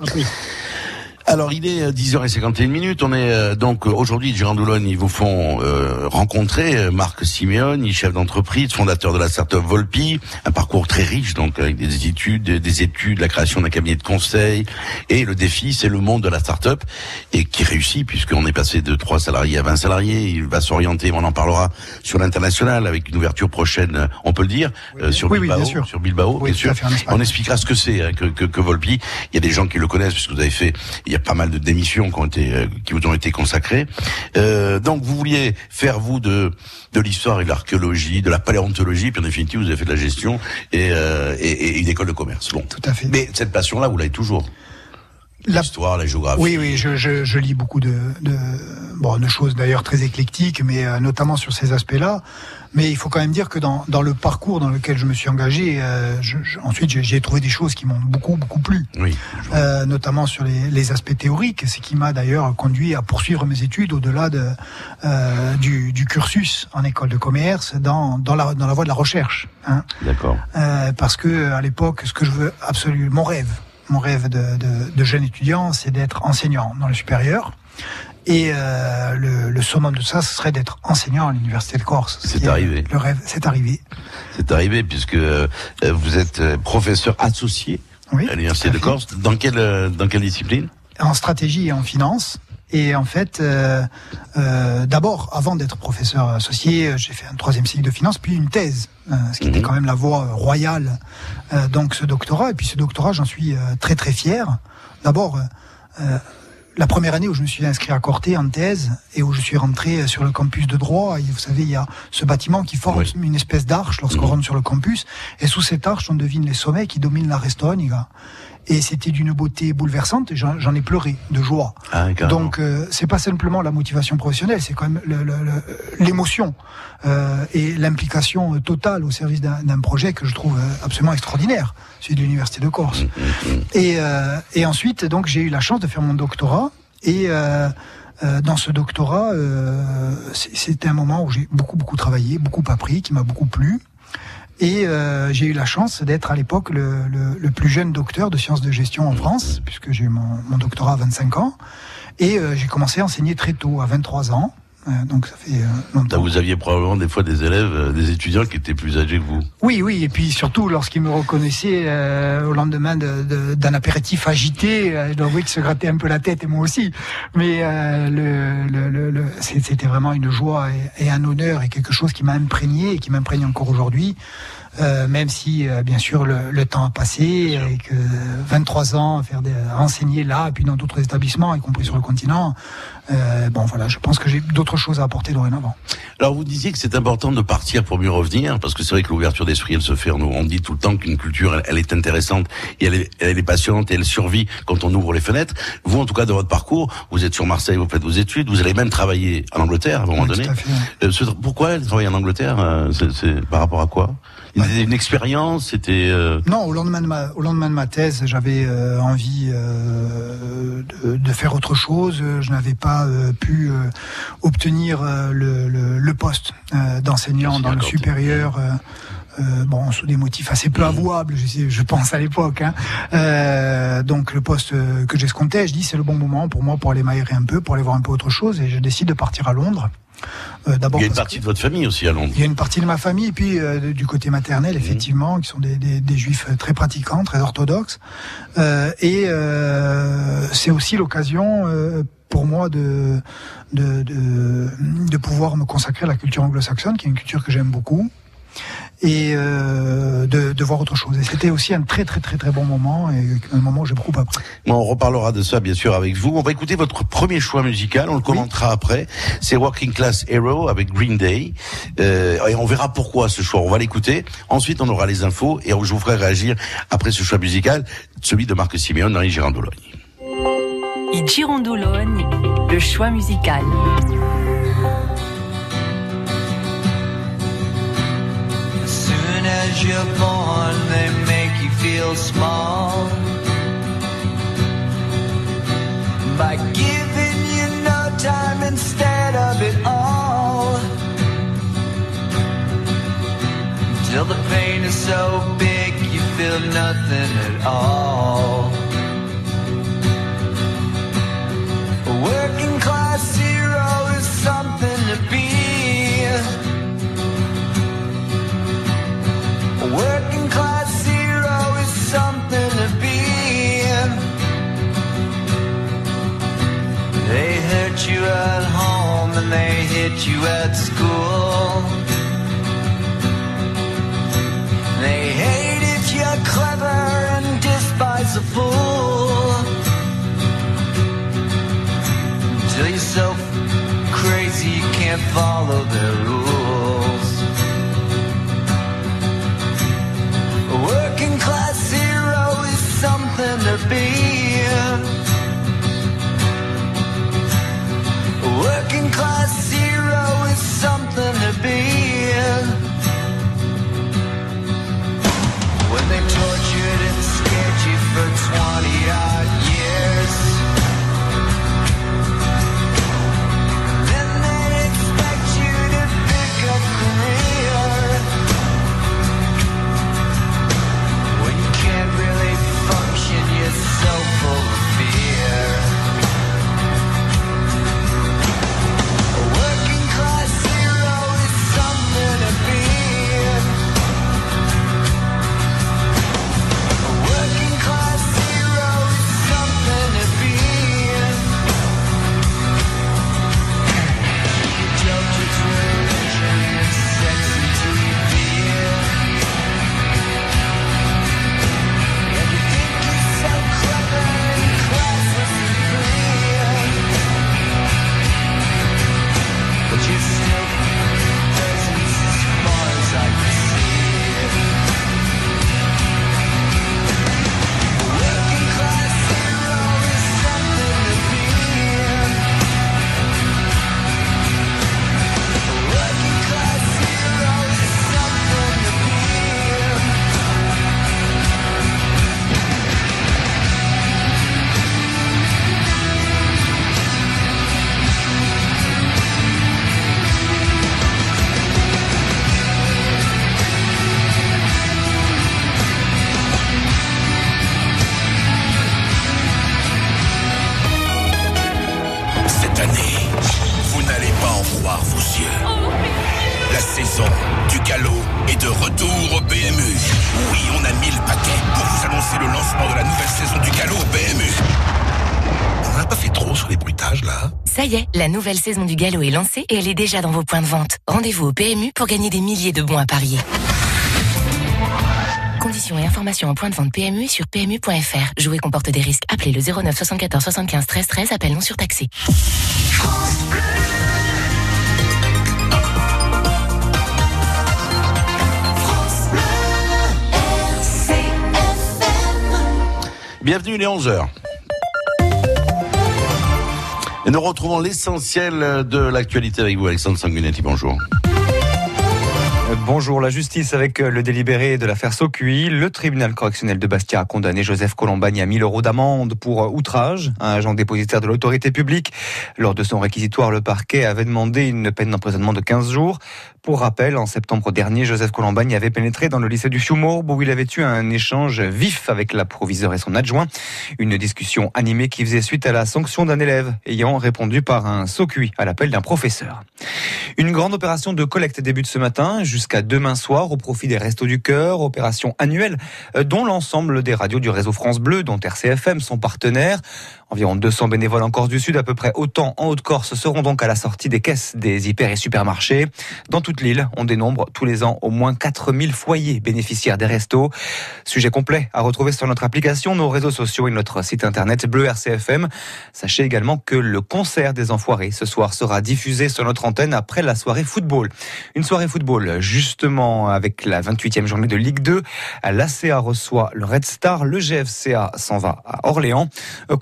Speaker 1: Alors il est 10h51 minutes. On est euh, donc aujourd'hui Girandoulogne, ils vous font euh, rencontrer euh, Marc Simeone, chef d'entreprise, fondateur de la start-up Volpi, un parcours très riche donc avec des études, des études, la création d'un cabinet de conseil et le défi c'est le monde de la start-up et qui réussit puisqu'on est passé de 3 salariés à 20 salariés. Il va s'orienter, on en parlera sur l'international avec une ouverture prochaine, on peut le dire,
Speaker 4: oui,
Speaker 1: sur,
Speaker 4: oui,
Speaker 1: Bilbao,
Speaker 4: oui, sûr.
Speaker 1: sur Bilbao, bien sûr. On expliquera ce que c'est hein, que, que, que Volpi. Il y a des gens qui le connaissent puisque vous avez fait il y a pas mal de démissions qui ont été euh, qui vous ont été consacrées. Euh, donc vous vouliez faire vous de de l'histoire et de l'archéologie, de la paléontologie, puis en définitive vous avez fait de la gestion et, euh, et, et une école de commerce. Bon,
Speaker 4: tout à fait.
Speaker 1: Mais cette passion-là, vous l'avez toujours. L'histoire, la... la géographie.
Speaker 4: Oui, oui, je, je, je lis beaucoup de, de, bon, de choses d'ailleurs très éclectiques, mais euh, notamment sur ces aspects-là. Mais il faut quand même dire que dans, dans le parcours dans lequel je me suis engagé, euh, je, je, ensuite j'ai trouvé des choses qui m'ont beaucoup beaucoup plu,
Speaker 1: oui,
Speaker 4: euh, notamment sur les, les aspects théoriques, ce qui m'a d'ailleurs conduit à poursuivre mes études au-delà de, euh, du, du, cursus en école de commerce, dans, dans, la, dans la voie de la recherche. Hein.
Speaker 1: D'accord.
Speaker 4: Euh, parce que à l'époque, ce que je veux absolument, mon rêve, mon rêve de, de, de jeune étudiant, c'est d'être enseignant dans le supérieur. Et euh, le, le, summum de ça, ce serait d'être enseignant à l'université de Corse.
Speaker 1: C'est arrivé.
Speaker 4: Le rêve, c'est arrivé.
Speaker 1: C'est arrivé puisque euh, vous êtes professeur associé
Speaker 4: oui,
Speaker 1: à l'université de Corse. Dans quelle dans quelle discipline?
Speaker 4: En stratégie et en finance. Et en fait, euh, euh, d'abord, avant d'être professeur associé, j'ai fait un troisième cycle de finance, puis une thèse, euh, ce qui mmh. était quand même la voie royale. Euh, donc ce doctorat, et puis ce doctorat, j'en suis très très fier. D'abord, la première année où je me suis inscrit à Corté en thèse et où je suis rentré sur le campus de droit, et vous savez, il y a ce bâtiment qui forme oui. une espèce d'arche lorsqu'on mmh. rentre sur le campus, et sous cette arche, on devine les sommets qui dominent la Restogne et c'était d'une beauté bouleversante. J'en ai pleuré de joie.
Speaker 1: Ah,
Speaker 4: Donc euh, c'est pas simplement la motivation professionnelle, c'est quand même l'émotion euh, et l'implication totale au service d'un projet que je trouve absolument extraordinaire, celui de l'université de Corse.
Speaker 1: Mmh, mmh.
Speaker 4: Et, euh, et ensuite, donc j'ai eu la chance de faire mon doctorat et euh, dans ce doctorat, euh, c'était un moment où j'ai beaucoup beaucoup travaillé, beaucoup appris, qui m'a beaucoup plu. Et euh, j'ai eu la chance d'être à l'époque le, le, le, plus jeune docteur de sciences de gestion en France, puisque j'ai eu mon, mon, doctorat à 25 ans. Et euh, j'ai commencé à enseigner très tôt, à 23 ans. Euh, donc ça fait longtemps.
Speaker 1: Vous aviez probablement des fois des élèves, des étudiants qui étaient plus âgés que vous.
Speaker 4: Oui, oui, et puis surtout lorsqu'ils me reconnaissaient euh, au lendemain d'un apéritif agité, euh, je dois avouer qu'ils se grattaient un peu la tête et moi aussi. Mais euh, le, le, le, c'était vraiment une joie et, et, un honneur et quelque chose qui m'a imprégné et qui m'imprègne encore aujourd'hui. Euh, même si euh, bien sûr le, le, temps a passé et que 23 ans à faire des, à enseigner là et puis dans d'autres établissements y compris sur le continent euh, bon voilà je pense que j'ai d'autres choses à apporter dorénavant.
Speaker 1: Alors vous disiez que c'est important de partir pour mieux revenir parce que c'est vrai que l'ouverture d'esprit elle se fait. On, on dit tout le temps qu'une culture elle, elle, est intéressante et elle est, elle est passionnante et elle survit quand on ouvre les fenêtres. Vous en tout cas dans votre parcours vous êtes sur Marseille vous faites vos études vous allez même travailler en Angleterre à un moment
Speaker 4: oui,
Speaker 1: donné.
Speaker 4: fait,
Speaker 1: ouais. pourquoi travailler en Angleterre c'est par rapport à quoi? Une expérience, c'était. Euh...
Speaker 4: Non, au lendemain de ma, au lendemain de ma thèse, j'avais euh, envie euh, de, de, faire autre chose. Je n'avais pas euh, pu euh, obtenir euh, le, le, le, poste d'enseignant dans le supérieur. Euh, bon, sous des motifs assez peu avouables, je, je pense à l'époque. Hein. Euh, donc le poste que j'escomptais, je dis c'est le bon moment pour moi pour aller m'aérer un peu, pour aller voir un peu autre chose, et je décide de partir à Londres.
Speaker 1: Euh, d'abord, il y a une partie de votre famille aussi à Londres.
Speaker 4: Il y a une partie de ma famille, et puis euh, du côté maternel, effectivement, mmh. qui sont des, des, des, juifs très pratiquants, très orthodoxes. Euh, et c'est aussi l'occasion pour moi de, de, de, de pouvoir me consacrer à la culture anglo-saxonne, qui est une culture que j'aime beaucoup et euh, de, de, voir autre chose. Et c'était aussi un très très très très bon moment et un moment où j'ai beaucoup appris.
Speaker 1: Bon, on reparlera de ça bien sûr avec vous. On va écouter votre premier choix musical, on le commentera après. C'est Working Class Hero avec Green Day. Euh, et on verra pourquoi ce choix. On va l'écouter. Ensuite, on aura les infos et je vous ferai réagir après ce choix musical, celui de Marc Simeone dans les Girandologne.
Speaker 5: I Girondologne, le choix musical.
Speaker 6: As you're born, they make you feel small by giving you no time instead of it all. Till the pain is so big you feel nothing at all. Working class hurt you at home and they hit you at school. They hate if you're clever and despise a fool. Till you're so crazy you can't follow their rules.
Speaker 7: Saison du galop est
Speaker 8: lancée et elle est déjà dans vos points de vente. Rendez-vous au PMU pour gagner des milliers de bons à parier. Conditions et informations en point de vente PMU sur PMU.fr. Jouer comporte des risques. Appelez le 09 74 75 13 13. Appel non surtaxé.
Speaker 1: Bienvenue les 11h. Et nous retrouvons l'essentiel de l'actualité avec vous, Alexandre Sanguinetti. Bonjour.
Speaker 9: Bonjour, la justice avec le délibéré de l'affaire Socuy. Le tribunal correctionnel de Bastia a condamné Joseph Colombagne à 1000 euros d'amende pour outrage à un agent dépositaire de l'autorité publique. Lors de son réquisitoire, le parquet avait demandé une peine d'emprisonnement de 15 jours. Pour rappel, en septembre dernier, Joseph Colombagne avait pénétré dans le lycée du Choumourbe où il avait eu un échange vif avec la proviseure et son adjoint. Une discussion animée qui faisait suite à la sanction d'un élève ayant répondu par un Socuy à l'appel d'un professeur. Une grande opération de collecte débute ce matin jusqu'à demain soir au profit des Restos du Cœur, opération annuelle dont l'ensemble des radios du réseau France Bleu, dont RCFM sont partenaires. Environ 200 bénévoles en Corse du Sud, à peu près autant en Haute-Corse, seront donc à la sortie des caisses des hyper et supermarchés. Dans toute l'île, on dénombre tous les ans au moins 4000 foyers bénéficiaires des restos. Sujet complet à retrouver sur notre application, nos réseaux sociaux et notre site internet Bleu RCFM. Sachez également que le concert des Enfoirés ce soir sera diffusé sur notre antenne après la soirée football. Une soirée football, justement, avec la 28e journée de Ligue 2. L'ACA reçoit le Red Star, le GFCA s'en va à Orléans.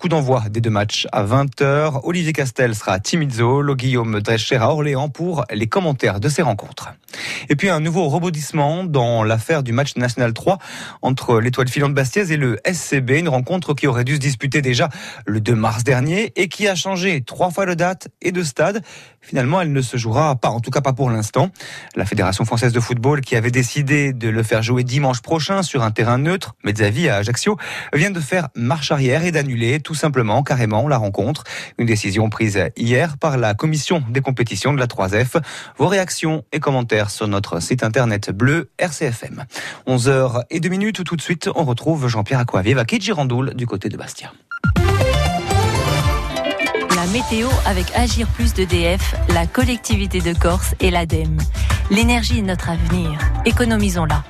Speaker 9: Coup d'envoi des deux matchs à 20h. Olivier Castel sera à Timizzo, le Guillaume Drescher à Orléans pour les commentaires de ces rencontres. Et puis un nouveau rebondissement dans l'affaire du match national 3 entre l'étoile filante Bastiaise et le SCB, une rencontre qui aurait dû se disputer déjà le 2 mars dernier et qui a changé trois fois de date et de stade. Finalement, elle ne se jouera pas, en tout cas pas pour l'instant. La Fédération française de football, qui avait décidé de le faire jouer dimanche prochain sur un terrain neutre, Mezzavi à Ajaccio, vient de faire marche arrière et d'annuler tout simplement, carrément, la rencontre. Une décision prise hier par la commission des compétitions de la 3F. Vos réactions et commentaires sur notre site internet bleu RCFM. 11h et 2 minutes, tout de suite, on retrouve Jean-Pierre Aquavier à Girandoul du côté de Bastia.
Speaker 5: La météo avec Agir Plus d'EDF, la collectivité de Corse et l'ADEME. L'énergie est notre avenir. Économisons-la.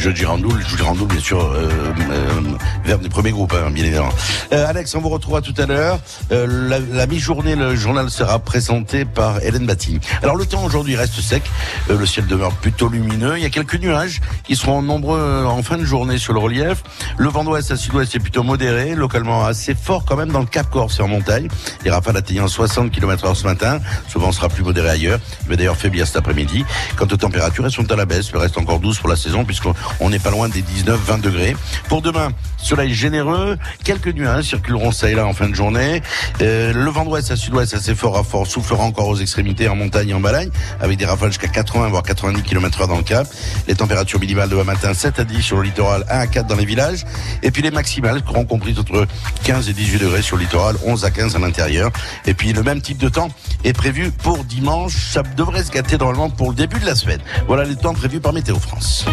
Speaker 1: Je Girandoul, je Girandoul bien sûr euh, euh, vers des premiers groupes, hein, bien évidemment. Euh, Alex, on vous retrouvera tout à l'heure. Euh, la, la mi-journée, le journal sera présenté par Hélène Batty. Alors le temps aujourd'hui reste sec, euh, le ciel demeure plutôt lumineux. Il y a quelques nuages qui seront nombreux euh, en fin de journée sur le relief. Le vent d'ouest à sud-ouest est plutôt modéré, localement assez fort quand même dans le Cap Corse et en montagne. Les rafales atteignant 60 km heure ce matin. Ce vent sera plus modéré ailleurs. Il va d'ailleurs faiblir cet après-midi. Quant aux températures, elles sont à la baisse. Le reste encore douce pour la saison puisqu'on on n'est pas loin des 19-20 degrés. Pour demain, soleil généreux, quelques nuages circuleront ça et là en fin de journée. Euh, le vent d'ouest à sud-ouest assez fort à fort soufflera encore aux extrémités en montagne et en Balagne, avec des rafales jusqu'à 80 voire 90 km heure dans le Cap. Les températures minimales demain matin 7 à 10 sur le littoral, 1 à 4 dans les villages. Et puis les maximales seront comprises entre 15 et 18 degrés sur le littoral, 11 à 15 à l'intérieur. Et puis le même type de temps est prévu pour dimanche. Ça devrait se gâter normalement pour le début de la semaine. Voilà les temps prévus par Météo France.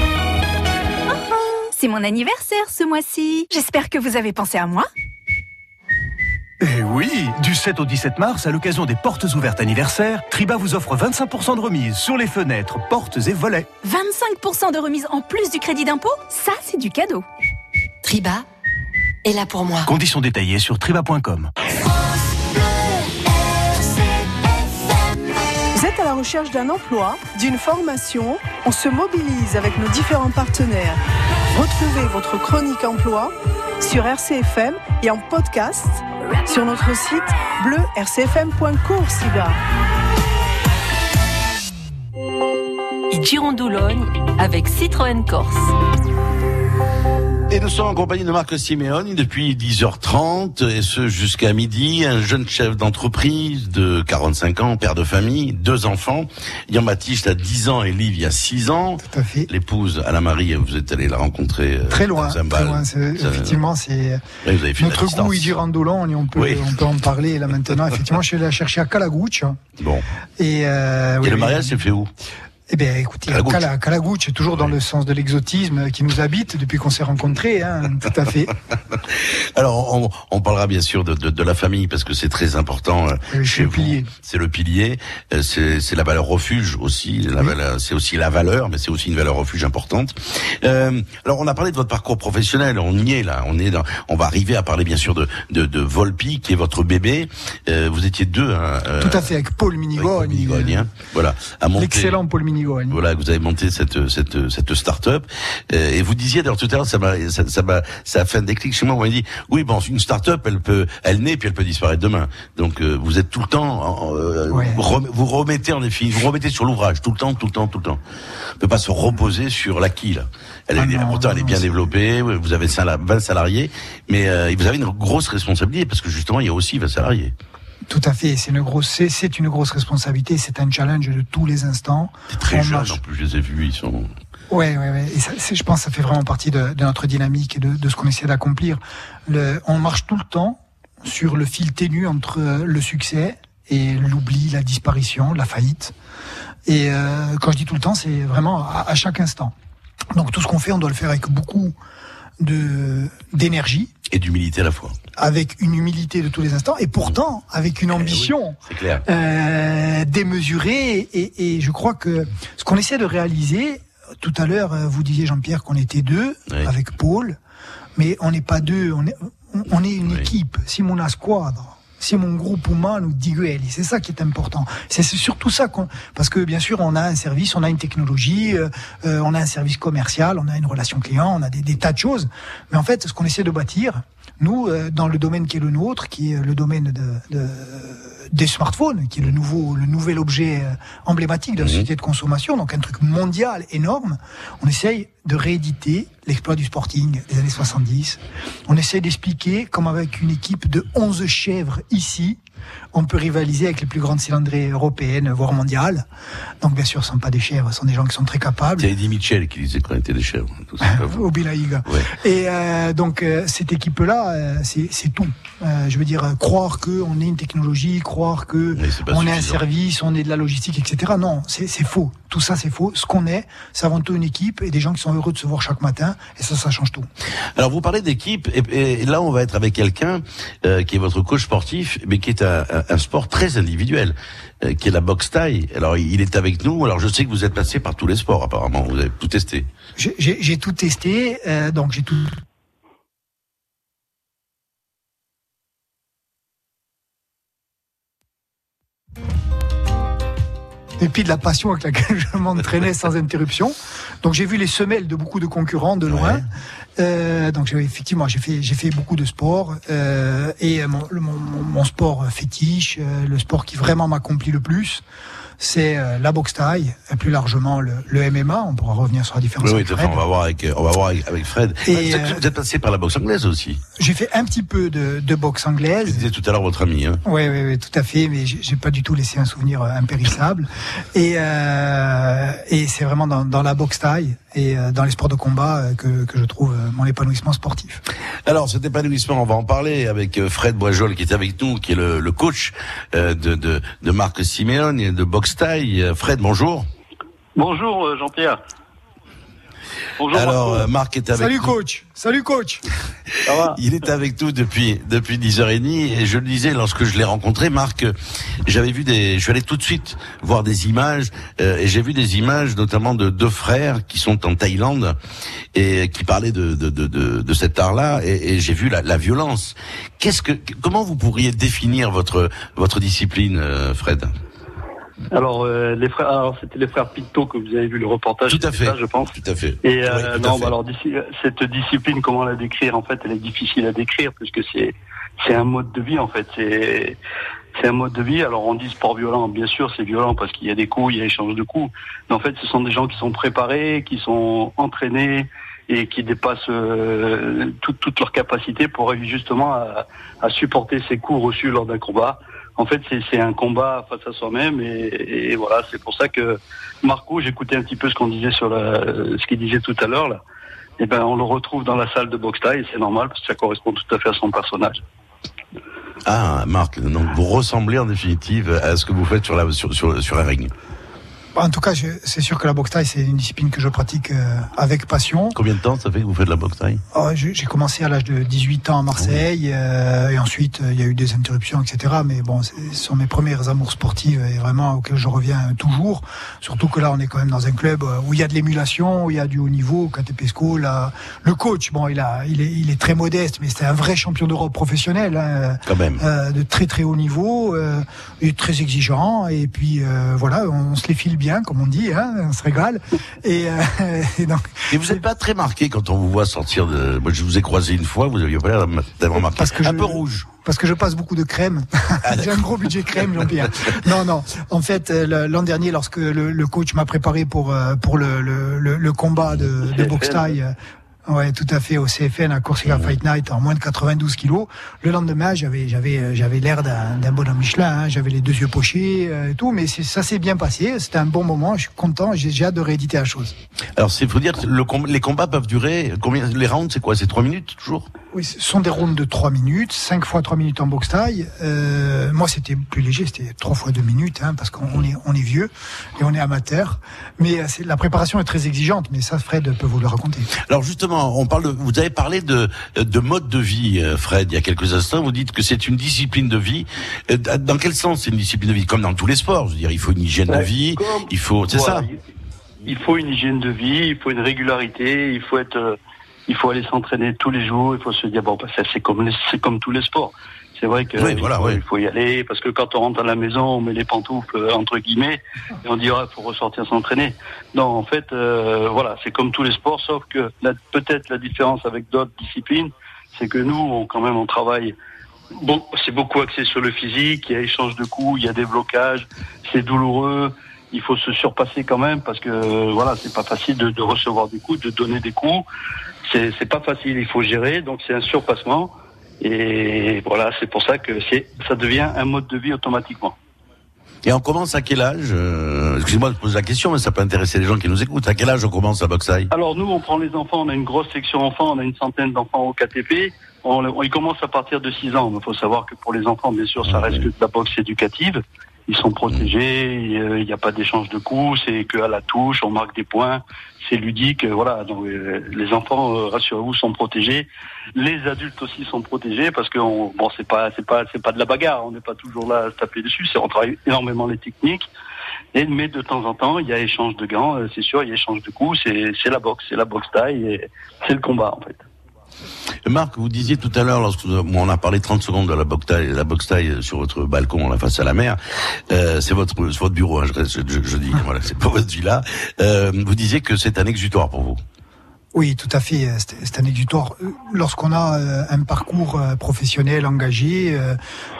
Speaker 10: C'est mon anniversaire ce mois-ci. J'espère que vous avez pensé à moi.
Speaker 11: Eh oui, du 7 au 17 mars, à l'occasion des portes ouvertes anniversaires, Triba vous offre 25% de remise sur les fenêtres, portes et volets.
Speaker 10: 25% de remise en plus du crédit d'impôt? Ça, c'est du cadeau.
Speaker 8: Triba est là pour moi.
Speaker 11: Conditions détaillées sur triba.com.
Speaker 12: Vous êtes à la recherche d'un emploi, d'une formation? On se mobilise avec nos différents partenaires. Retrouvez votre chronique emploi sur RCFM et en podcast sur notre site bleu-rcfm.coursiga.
Speaker 5: Et Girondoulogne avec Citroën Corse.
Speaker 1: Et nous sommes en compagnie de Marc Simeoni depuis 10h30 et ce jusqu'à midi. Un jeune chef d'entreprise de 45 ans, père de famille, deux enfants. Yann Baptiste a 10 ans et Liv il y a 6 ans.
Speaker 4: Tout à fait.
Speaker 1: L'épouse Anna Marie, vous êtes allé la rencontrer euh,
Speaker 4: Très loin, très loin. Effectivement, c'est notre goût et on peut,
Speaker 1: Oui.
Speaker 4: on peut en parler là maintenant. Effectivement, je suis allé la chercher à Calagouche.
Speaker 1: Bon.
Speaker 4: Et, euh,
Speaker 1: Et
Speaker 4: oui,
Speaker 1: le mariage s'est fait où?
Speaker 4: Eh bien, écoutez,
Speaker 1: Calagouche.
Speaker 4: Cala- Calagouche, toujours dans le sens de l'exotisme qui nous habite depuis qu'on s'est rencontrés, hein, tout à fait.
Speaker 1: Alors, on, on parlera bien sûr de, de, de la famille parce que c'est très important euh, chez
Speaker 4: c'est le
Speaker 1: vous.
Speaker 4: pilier.
Speaker 1: C'est le pilier. Euh, C'est la valeur refuge aussi. C'est aussi la valeur, mais c'est aussi une valeur refuge importante. Euh, alors, on a parlé de votre parcours professionnel. On y est là. On est dans. On va arriver à parler bien sûr de de, de Volpi, qui est votre bébé. Euh, vous étiez deux. Hein, euh,
Speaker 4: Tout à fait, avec Paul Minigogne.
Speaker 1: Minigogne, hein. Voilà. À monter.
Speaker 4: L'excellent Paul Minigogne.
Speaker 1: Voilà, vous avez monté cette cette cette start-up Euh, et vous disiez d'ailleurs tout à l'heure ça m'a ça ça m'a ça a fait un déclic chez moi. Vous m'avez dit oui bon une start-up elle peut elle naît puis elle peut disparaître demain. Donc euh, vous êtes tout le temps euh,
Speaker 4: Ouais.
Speaker 1: vous rem- vous remettez en défi vous remettez sur l'ouvrage tout le temps tout le temps tout le temps. On peut pas se reposer sur l'acquis là. Elle
Speaker 4: Ah
Speaker 1: est,
Speaker 4: non,
Speaker 1: pourtant elle est bien développée. Vous avez sala- 20 salariés mais euh, vous avez une grosse responsabilité parce que justement il y a aussi 20 salariés.
Speaker 4: Tout à fait, c'est une grosse, c'est, une grosse responsabilité, c'est un challenge de tous les instants.
Speaker 1: C'est très
Speaker 4: On
Speaker 1: jeune
Speaker 4: marche-
Speaker 1: en plus je les ai vus ils sont
Speaker 4: Ouais, ouais, ouais. Et ça, c'est, je pense que ça fait vraiment partie de, de notre dynamique et de, de ce qu'on essaie d'accomplir. On marche tout le temps sur le fil ténu entre euh, le succès et l'oubli, la disparition, la faillite. Et euh, quand je dis tout le temps, c'est vraiment à, à chaque instant. Donc tout ce qu'on fait, on doit le faire avec beaucoup de d'énergie
Speaker 1: Et d'humilité à la fois.
Speaker 4: avec une humilité de tous les instants et pourtant avec une ambition
Speaker 1: C'est clair.
Speaker 4: euh, démesurée. Et, et je crois que ce qu'on essaie de réaliser, tout à l'heure, euh, vous disiez Jean-Pierre qu'on était deux
Speaker 1: Oui.
Speaker 4: avec Paul, mais on n'est pas deux, on est, on- est une équipe. Si mon squadre. Si mon groupe umano di quelli, c'est ça qui est important. C'est c'est surtout ça qu'on, parce que bien sûr on a un service, on a une technologie, euh, euh, on a un service commercial, on a une relation client, on a des, des tas de choses. Mais en fait, ce qu'on essaie de bâtir, nous, euh, dans le domaine qui est le nôtre, qui est le domaine de, de- des smartphones, qui est le nouveau, le nouvel objet euh, emblématique de la société de consommation, donc un truc mondial énorme, on essaye de rééditer l'exploit du sporting des années 70. On essaie d'expliquer comment avec une équipe de 11 chèvres ici, on peut rivaliser avec les plus grandes cylindrées européennes, voire mondiales. Donc bien sûr, ce ne sont pas des chèvres, ce sont des gens qui sont très capables.
Speaker 1: C'est Eddie Mitchell qui disait qu'on était des chèvres. Tout ça, pas vous.
Speaker 4: Au Bilaïga.
Speaker 1: Ouais.
Speaker 4: Et euh, donc euh, cette équipe-là, euh, c'est tout. Euh, je veux dire, croire que on est une technologie, croire que
Speaker 1: pas
Speaker 4: on est un service, on est de la logistique, etc. Non, c'est faux. Tout ça, c'est faux. Ce qu'on est, c'est avant tout une équipe et des gens qui sont heureux de se voir chaque matin. Et ça, ça change tout.
Speaker 1: Alors vous parlez d'équipe et, et là on va être avec quelqu'un qui est votre coach sportif, mais qui est un, un- un sport très individuel, euh, qui est la boxe taille. Alors il est avec nous. Alors je sais que vous êtes passé par tous les sports apparemment. Vous avez tout testé.
Speaker 4: J'ai- tout testé, euh, donc j'ai tout. Et puis de la passion avec laquelle je m'entraînais sans interruption. Donc j'ai vu les semelles de beaucoup de concurrents de loin. Euh, donc effectivement j'ai fait j'ai fait beaucoup de sport euh, et mon, mon- mon sport fétiche, euh, le sport qui vraiment m'accomplit le plus, c'est euh, la boxe taille, et plus largement le, le MMA. On pourra revenir sur la différence.
Speaker 1: Oui, oui,
Speaker 4: avec
Speaker 1: tout à fait.
Speaker 4: Fred.
Speaker 1: On va voir avec, on va voir avec, Fred.
Speaker 4: Et,
Speaker 1: vous, êtes,
Speaker 4: euh,
Speaker 1: vous êtes passé par la boxe anglaise aussi.
Speaker 4: J'ai fait un petit peu de, de boxe anglaise.
Speaker 1: disais tout à l'heure votre ami. Hein.
Speaker 4: Oui, oui, oui, tout à fait, mais j'ai pas du tout laissé un souvenir euh, impérissable. Et, euh, et c'est vraiment dans, dans la boxe taille et dans les sports de combat que, que je trouve mon épanouissement sportif.
Speaker 1: Alors cet épanouissement, on va en parler avec Fred Boisjol qui est avec nous, qui est le, le coach de, de, de Marc Simeone et de boxe Fred, bonjour.
Speaker 13: Bonjour euh, Jean-Pierre. Bonjour.
Speaker 1: Alors
Speaker 13: Marco.
Speaker 1: euh, Marc est avec
Speaker 4: Salut
Speaker 1: nous.
Speaker 4: coach, salut coach.
Speaker 13: Ça va
Speaker 1: Il est avec nous depuis depuis 10h30 et je le disais lorsque je l'ai rencontré Marc euh, j'avais vu des je suis allé tout de suite voir des images euh, et j'ai vu des images notamment de deux frères qui sont en Thaïlande et qui parlaient de de de de, de cet art-là et, et j'ai vu la, la violence. Qu'est-ce que comment vous pourriez définir votre votre discipline euh, Fred?
Speaker 13: Alors euh, les frères, alors c'était les frères Picto que vous avez vu le reportage.
Speaker 1: Tout à fait.
Speaker 13: ça, je pense.
Speaker 1: Tout à fait.
Speaker 13: Et euh, non,
Speaker 1: fait.
Speaker 13: bah alors d'ici- cette discipline, comment la décrire En fait, elle est difficile à décrire puisque c'est c'est un mode de vie en fait. C'est c'est un mode de vie. Alors on dit sport violent, bien sûr, c'est violent parce qu'il y a des coups, il y a échange de coups. Mais en fait, ce sont des gens qui sont préparés, qui sont entraînés et qui dépassent euh, toute toute leur capacité pour arriver justement à, à supporter ces coups reçus lors d'un combat. En fait, c'est un combat face à soi-même et, voilà, c'est pour ça que Marco, j'écoutais un petit peu ce qu'on disait sur la, ce qu'il disait tout à l'heure là. Et ben, on le retrouve dans la salle de boxe taille, et c'est normal parce que ça correspond tout à fait à son personnage.
Speaker 1: Ah Marc donc vous ressemblez en définitive à ce que vous faites sur la sur sur, ring.
Speaker 4: En tout cas, je- c'est sûr que la boxe taille, c'est une discipline que je pratique euh, avec passion.
Speaker 1: Combien de temps ça fait que vous faites de la boxe taille
Speaker 4: Oh, J'ai commencé à l'âge de 18 ans à Marseille euh, et ensuite euh, il y a eu des interruptions, etc. Mais bon, ce sont mes premières amours sportives et vraiment auxquelles je reviens toujours. Surtout que là, on est quand même dans un club euh, où il y a de l'émulation, où il y a du haut niveau. Catepesco, là, le coach, bon, il a, il est, il est très modeste, mais c'est un vrai champion d'Europe professionnel, hein,
Speaker 1: Quand même.
Speaker 4: euh, de très très haut niveau, euh, et très exigeant. Et puis euh, voilà, on, se les file bien, comme on dit, hein, on se régale. Et, euh, et donc,
Speaker 1: Et vous n'êtes pas très marqué quand on vous voit sortir de. Moi, je vous ai croisé une fois, vous aviez pas l'air d'avoir marqué.
Speaker 4: Parce que
Speaker 1: un
Speaker 4: je-
Speaker 1: peu rouge.
Speaker 4: Parce que je passe beaucoup de crème.
Speaker 1: Ah,
Speaker 4: J'ai un gros budget crème, Jean-Pierre. Non, non. En fait, euh, l'an dernier, lorsque le, le coach m'a préparé pour euh, pour le, le, le, le combat de, de boxe taille, ouais, tout à fait au CFN à Corsica Fight Night en moins de 92 kilos. Le lendemain, j'avais j'avais euh, j'avais l'air d'un d'un bonhomme Michelin. hein. J'avais les deux yeux pochés euh, et tout, mais c'est- ça s'est bien passé. C'était un bon moment. Je suis content. J'ai j'ai hâte de rééditer la chose.
Speaker 1: Alors, c'est faut dire le com- les combats peuvent durer combien Les rounds, c'est quoi? C'est trois minutes toujours?
Speaker 4: Oui, ce sont des rounds de 3 minutes, 5 fois 3 minutes en boxe taille. Euh, moi, c'était plus léger, c'était 3 fois 2 minutes, hein, parce qu'on est, on est vieux et on est amateur. Mais euh, c'est- la préparation est très exigeante, mais ça, Fred peut vous le raconter.
Speaker 1: Alors justement, on parle. De, vous avez parlé de de mode de vie, euh, Fred, il y a quelques instants. Vous dites que c'est une discipline de vie. Euh, Dans quel sens c'est une discipline de vie? Comme dans tous les sports, je veux dire, il faut une hygiène de vie. Il faut, c'est
Speaker 13: Voilà,
Speaker 1: ça?
Speaker 13: il- Il faut une hygiène de vie, il faut une régularité, il faut être, euh, il faut aller s'entraîner tous les jours. Il faut se dire bon, bah, ça c'est comme c'est comme tous les sports. C'est vrai que
Speaker 1: Oui,
Speaker 13: il,
Speaker 1: voilà,
Speaker 13: faut,
Speaker 1: oui.
Speaker 13: il faut y aller parce que quand on rentre à la maison, on met les pantoufles euh, entre guillemets et on dit ah, faut ressortir s'entraîner. Non, en fait, euh, voilà, c'est comme tous les sports, sauf que peut-être la différence avec d'autres disciplines, c'est que nous, on, quand même, on travaille. Bon, c'est beaucoup axé sur le physique. Il y a échange de coups, il y a des blocages, c'est douloureux. Il faut se surpasser quand même parce que euh, voilà, c'est pas facile de, de recevoir des coups, de donner des coups. C'est pas facile. Il faut gérer, donc c'est un surpassement. Et voilà, c'est pour ça que ça devient un mode de vie automatiquement.
Speaker 1: Et on commence à quel âge euh, Excusez-moi de poser la question, mais ça peut intéresser les gens qui nous écoutent. À quel âge on commence à boxe taille
Speaker 13: Alors nous, on prend les enfants, on a une grosse section enfants, on a une centaine d'enfants au KTP. On, on- ils commencent à partir de 6 ans. Il faut savoir que pour les enfants, bien sûr, ça reste que de la boxe éducative. Ils sont protégés, euh, il n'y a pas d'échange de coups, c'est que à la touche, on marque des points, c'est ludique, euh, voilà. Donc euh, les enfants, euh, rassurez-vous, sont protégés. Les adultes aussi sont protégés parce que on, bon, c'est pas, c'est pas, c'est pas de la bagarre. On n'est pas toujours là à se taper dessus. C'est on travaille énormément les techniques. Et, mais de temps en temps, il y a échange de gants, euh, c'est sûr, il y a échange de coups, c'est c'est la boxe, c'est la boxe taille, c'est le combat en fait.
Speaker 1: Marc, vous disiez tout à l'heure, lorsque on a parlé 30 secondes de la boxe taille, la boxe sur votre balcon, là, face à la mer, euh, c'est votre, votre bureau, hein, je, je, je dis, voilà, c'est pas votre villa. Euh, vous disiez que c'est un exutoire pour vous.
Speaker 4: Oui, tout à fait. C'est c'est un exutoire. Lorsqu'on a euh, un parcours euh, professionnel engagé, euh,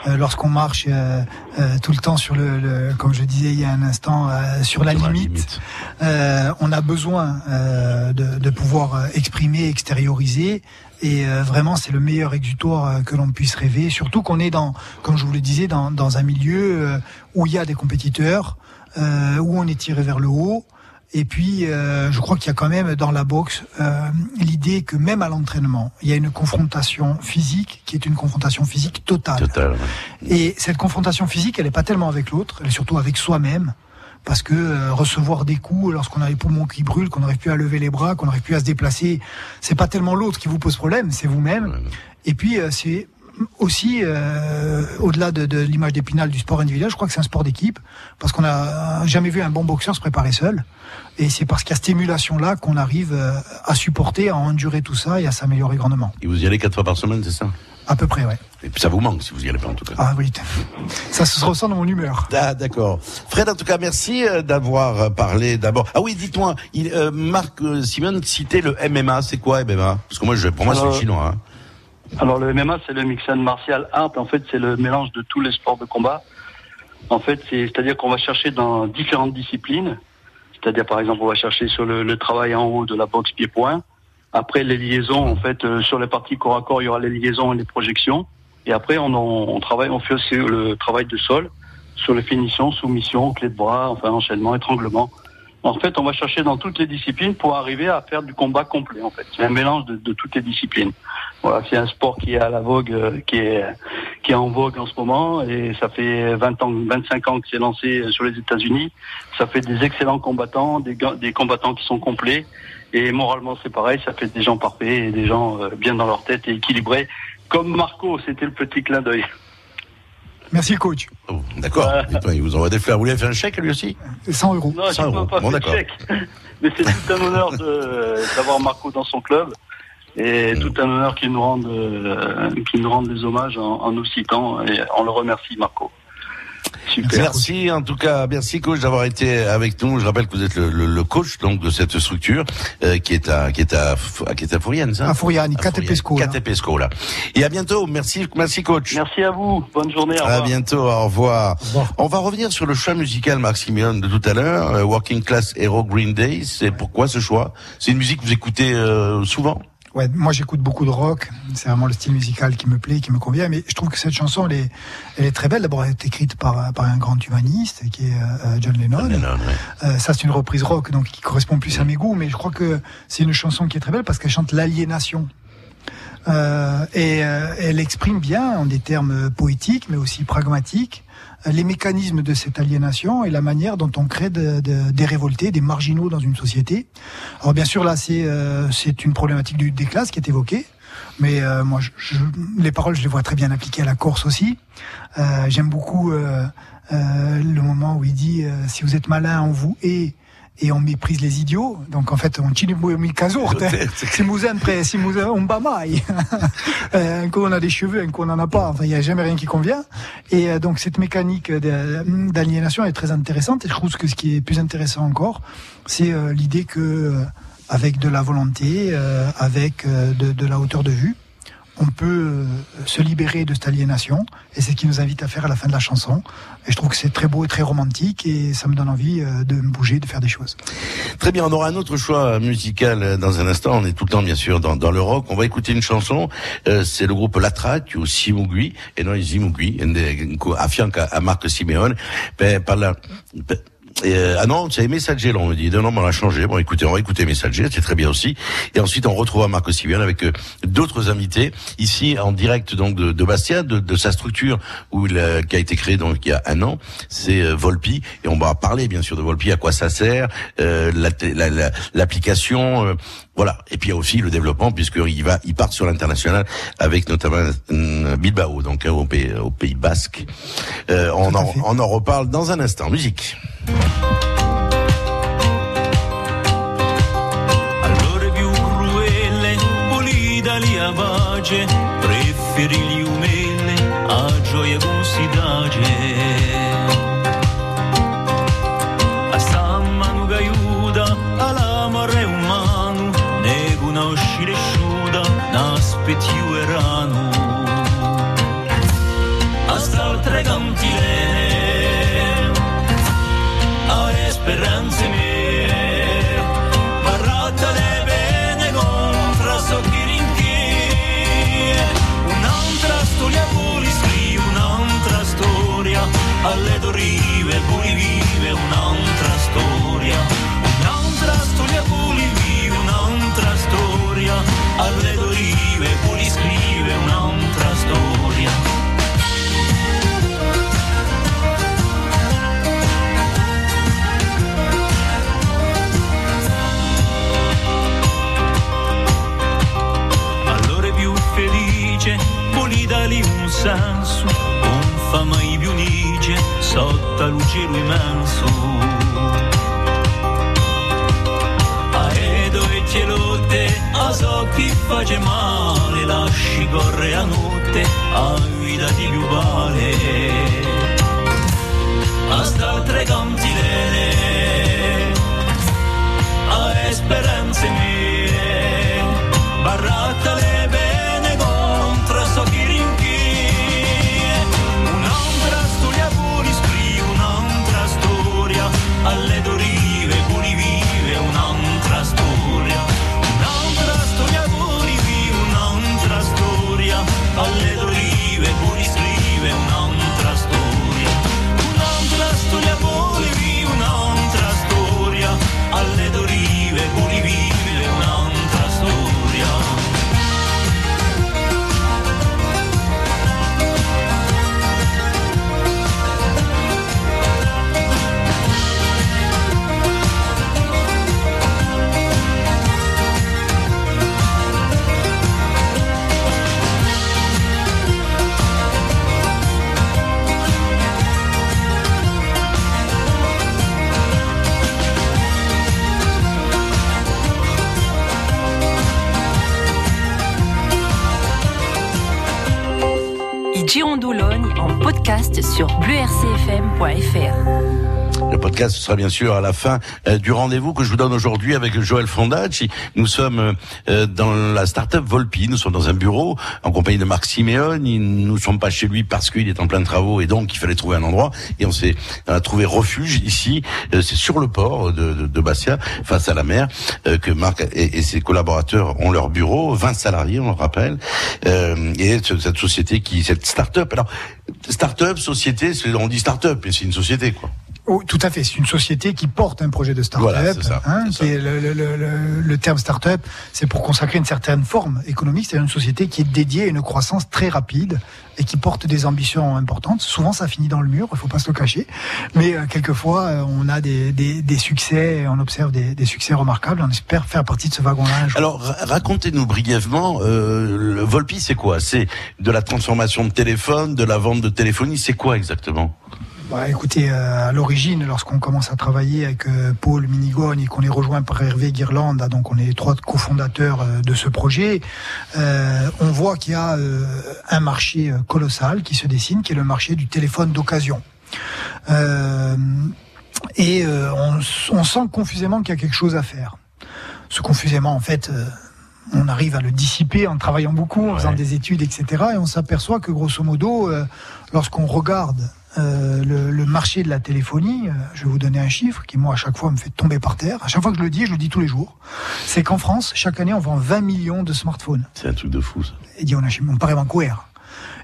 Speaker 4: euh, lorsqu'on marche euh, euh, tout le temps sur le, le- comme je disais il y a un instant, euh, sur la limite, euh, on a besoin euh, de, de pouvoir euh, exprimer, extérioriser. Et euh, vraiment, c'est le meilleur exutoire euh, que l'on puisse rêver. Surtout qu'on est dans, comme je vous le disais, dans, dans un milieu euh, où il y a des compétiteurs, euh, où on est tiré vers le haut. Et puis, euh, je crois qu'il y a quand même dans la boxe euh, l'idée que même à l'entraînement, il y a une confrontation physique qui est une confrontation physique totale. Et cette confrontation physique, elle n'est pas tellement avec l'autre, elle est surtout avec soi-même. Parce que euh, recevoir des coups lorsqu'on a les poumons qui brûlent, qu'on n'arrive plus à lever les bras, qu'on n'arrive plus à se déplacer, c'est pas tellement l'autre qui vous pose problème, c'est vous-même. Et puis euh, c'est aussi euh, au-delà de, de l'image d'épinal du sport individuel, je crois que c'est un sport d'équipe parce qu'on n'a jamais vu un bon boxeur se préparer seul. Et c'est parce qu'il y a cette émulation-là qu'on arrive euh, à supporter, à endurer tout ça et à s'améliorer grandement.
Speaker 1: Et vous y allez quatre fois par semaine, c'est ça?
Speaker 4: À peu près, ouais.
Speaker 1: Et puis ça vous manque si vous y allez pas en tout cas.
Speaker 4: Ah oui, ça se ressent dans mon humeur.
Speaker 1: Ah, d'accord. Fred, en tout cas, merci euh, d'avoir parlé d'abord. Ah oui, dites-moi, euh, Marc euh, Simon citait le MMA. C'est quoi MMA Parce que moi, je, pour moi, c'est chinois. hein.
Speaker 13: Alors le MMA, c'est le mixed martial art. En fait, c'est le mélange de tous les sports de combat. En fait, c'est- c'est-à-dire qu'on va chercher dans différentes disciplines. C'est-à-dire, par exemple, on va chercher sur le, le travail en haut de la boxe pied-point. Après, les liaisons, en fait, euh, sur les parties corps à corps, il y aura les liaisons et les projections. Et après, on, en- on travaille, on fait aussi le travail de sol sur les finitions, soumission, clé de bras, enfin enchaînement, étranglement. En fait, on va chercher dans toutes les disciplines pour arriver à faire du combat complet. En fait, c'est un mélange de, toutes les disciplines. Voilà, c'est un sport qui est à la vogue, euh, qui est qui est en vogue en ce moment, et ça fait 20 ans, 25 ans que c'est lancé sur les États-Unis. Ça fait des excellents combattants, des, des combattants qui sont complets, et moralement c'est pareil, ça fait des gens parfaits et des gens euh, bien dans leur tête et équilibrés. Comme Marco, c'était le petit clin d'œil.
Speaker 4: Merci coach.
Speaker 1: Oh, d'accord. Il vous envoie des fleurs. Vous lui avez fait un chèque, lui aussi
Speaker 4: 100 euros.
Speaker 13: Non, je
Speaker 1: 100
Speaker 13: ne
Speaker 1: euros.
Speaker 13: peux pas
Speaker 1: Bon,
Speaker 13: faire
Speaker 1: d'accord.
Speaker 13: chèque. Mais c'est tout un honneur de- d'avoir Marco dans son club et tout un honneur qu'il nous rende, euh, qu'il nous rende des hommages en, en nous citant et on le remercie Marco. Super.
Speaker 1: Merci en tout cas, merci coach d'avoir été avec nous. Je rappelle que vous êtes le, le- le coach donc de cette structure euh, qui est à qui est à qui est à Fouriane, ça?
Speaker 4: À Fouriane, Catepesco, là.
Speaker 1: Catepesco là. Et à bientôt. Merci, merci coach.
Speaker 13: Merci à vous. Bonne journée. Au
Speaker 1: À
Speaker 13: revoir.
Speaker 1: bientôt, au revoir. On va revenir sur le choix musical Marc Simeon de tout à l'heure, euh, Working Class Hero Green Day. C'est pourquoi ce choix? C'est une musique que vous écoutez euh, souvent?
Speaker 4: Ouais, moi j'écoute beaucoup de rock. C'est vraiment le style musical qui me plaît, qui me convient. Mais je trouve que cette chanson, elle est, elle est très belle. D'abord, elle est écrite par, par un grand humaniste qui est euh, John Lennon. Euh, ça, c'est une reprise rock, donc qui correspond plus à mes goûts. Mais je crois que c'est une chanson qui est très belle parce qu'elle chante l'aliénation. Euh, et elle exprime bien en des termes poétiques, mais aussi pragmatiques, les mécanismes de cette aliénation et la manière dont on crée de- de- des révoltés, des marginaux dans une société. Alors bien sûr là, c'est euh, c'est une problématique du- des classes qui est évoquée. Mais euh, moi, je, je- les paroles, je les vois très bien appliquées à la Corse aussi. Euh, J'aime beaucoup euh, euh, le moment où il dit euh, si vous êtes malin, on vous hait et on méprise les idiots. Donc en fait, on tine mi caso. Si prêt, si vous on bat mai. Euh, Un coup on a des cheveux, un coup on en a pas. Enfin, il y a jamais rien qui convient. Et euh, donc cette mécanique d'aliénation est très intéressante. Et je trouve que ce qui est plus intéressant encore, c'est euh, l'idée que avec de la volonté, avec de, de la hauteur de vue, on peut euh, se libérer de cette aliénation. Et c'est ce qui nous invite à faire à la fin de la chanson. Et je trouve que c'est très beau et très romantique. Et ça me donne envie euh, de me bouger, de faire des choses.
Speaker 1: Très bien, on aura un autre choix musical euh, dans un instant. On est tout le temps, bien sûr, dans, dans le rock. On va écouter une chanson. C'est le groupe La Traque, ou Simugui, et non Simugui, à fianca à Marc Simeone. Ben, par la, et, euh, ah non, c'est Messager, là, on me dit. Non, non, on a changé. Bon, écoutez, on va écouter Messager, c'est très bien aussi. Et ensuite, on retrouve Marc Simeone avec euh, d'autres invités, ici, en direct, donc, de, de Bastia, de, de sa structure, où il a- qui a été créée, donc, il y a un an. C'est euh, Volpi. Et on va parler, bien sûr, de Volpi, à quoi ça sert, euh, la- la- la- l'application, euh, voilà. Et puis, il y a aussi le développement, puisqu'il va, il part sur l'international avec notamment euh, Bilbao, donc, au pays, au pays basque. Euh, on, en, on en reparle dans un instant. Musique.
Speaker 14: Allora più cruelle, pulita li pace, preferi gli umelle a gioia con si dace. alle dorive pulivive un'altra storia. Un'altra storia pulivive un'altra storia. Alle dorive puliscrive un'altra storia. Allora è più felice, pulita lì un sasso fa mai più nice, sotto al cielo immenso. A Edo e celotte, a so chi face male, lasci correre a notte, a vita di più vale. A st'altre cantilene, a speranze mie, barratta
Speaker 5: podcast sur bluercfm.fr.
Speaker 1: Le podcast sera bien sûr à la fin euh, du rendez-vous que je vous donne aujourd'hui avec Joël Fondacci. Nous sommes euh, dans la start-up Volpi. Nous sommes dans un bureau en compagnie de Marc Simeone. Il- Nous ne sommes pas chez lui parce qu'il est en plein travaux et donc il fallait trouver un endroit. Et on s'est a trouvé refuge ici. Euh, C'est sur le port de, de, de Bastia, face à la mer, que Marc et, et ses collaborateurs ont leur bureau. 20 salariés, on le rappelle. Et ce- cette société qui, cette start-up. Alors, start-up, société, on dit start-up, mais c'est une société, quoi.
Speaker 4: Oh, tout à fait. C'est une société qui porte un projet de start-up.
Speaker 1: Voilà,
Speaker 4: hein, le, le- le- le- terme start-up, c'est pour consacrer une certaine forme économique. C'est une société qui est dédiée à une croissance très rapide et qui porte des ambitions importantes. Souvent, ça finit dans le mur. Il faut pas se le cacher. Mais euh, quelquefois, euh, on a des, des, des succès. On observe des, des succès remarquables. On espère faire partie de ce wagon-là.
Speaker 1: Alors, ra- racontez-nous brièvement, euh, le Volpi, c'est quoi? C'est de la transformation de téléphone, de la vente de téléphonie, c'est quoi exactement?
Speaker 4: Bah, écoutez, euh, à l'origine, lorsqu'on commence à travailler avec euh, Paul Minigogne et qu'on est rejoint par Hervé Guirlande, ah, donc on est les trois cofondateurs euh, de ce projet, euh, on voit qu'il y a euh, un marché colossal qui se dessine, qui est le marché du téléphone d'occasion. Euh, et on, on sent confusément qu'il y a quelque chose à faire. Ce confusément, en fait, on arrive à le dissiper en travaillant beaucoup, en faisant des études, etc. Et on s'aperçoit que, grosso modo, euh, lorsqu'on regarde euh, le, le marché de la téléphonie, euh, je vais vous donner un chiffre qui, moi, à chaque fois, me fait tomber par terre. À chaque fois que je le dis, je le dis tous les jours. C'est qu'en France, chaque année, on vend 20 millions de smartphones.
Speaker 1: C'est un truc de fou, ça.
Speaker 4: Et dit, on a on paraît Vancouver.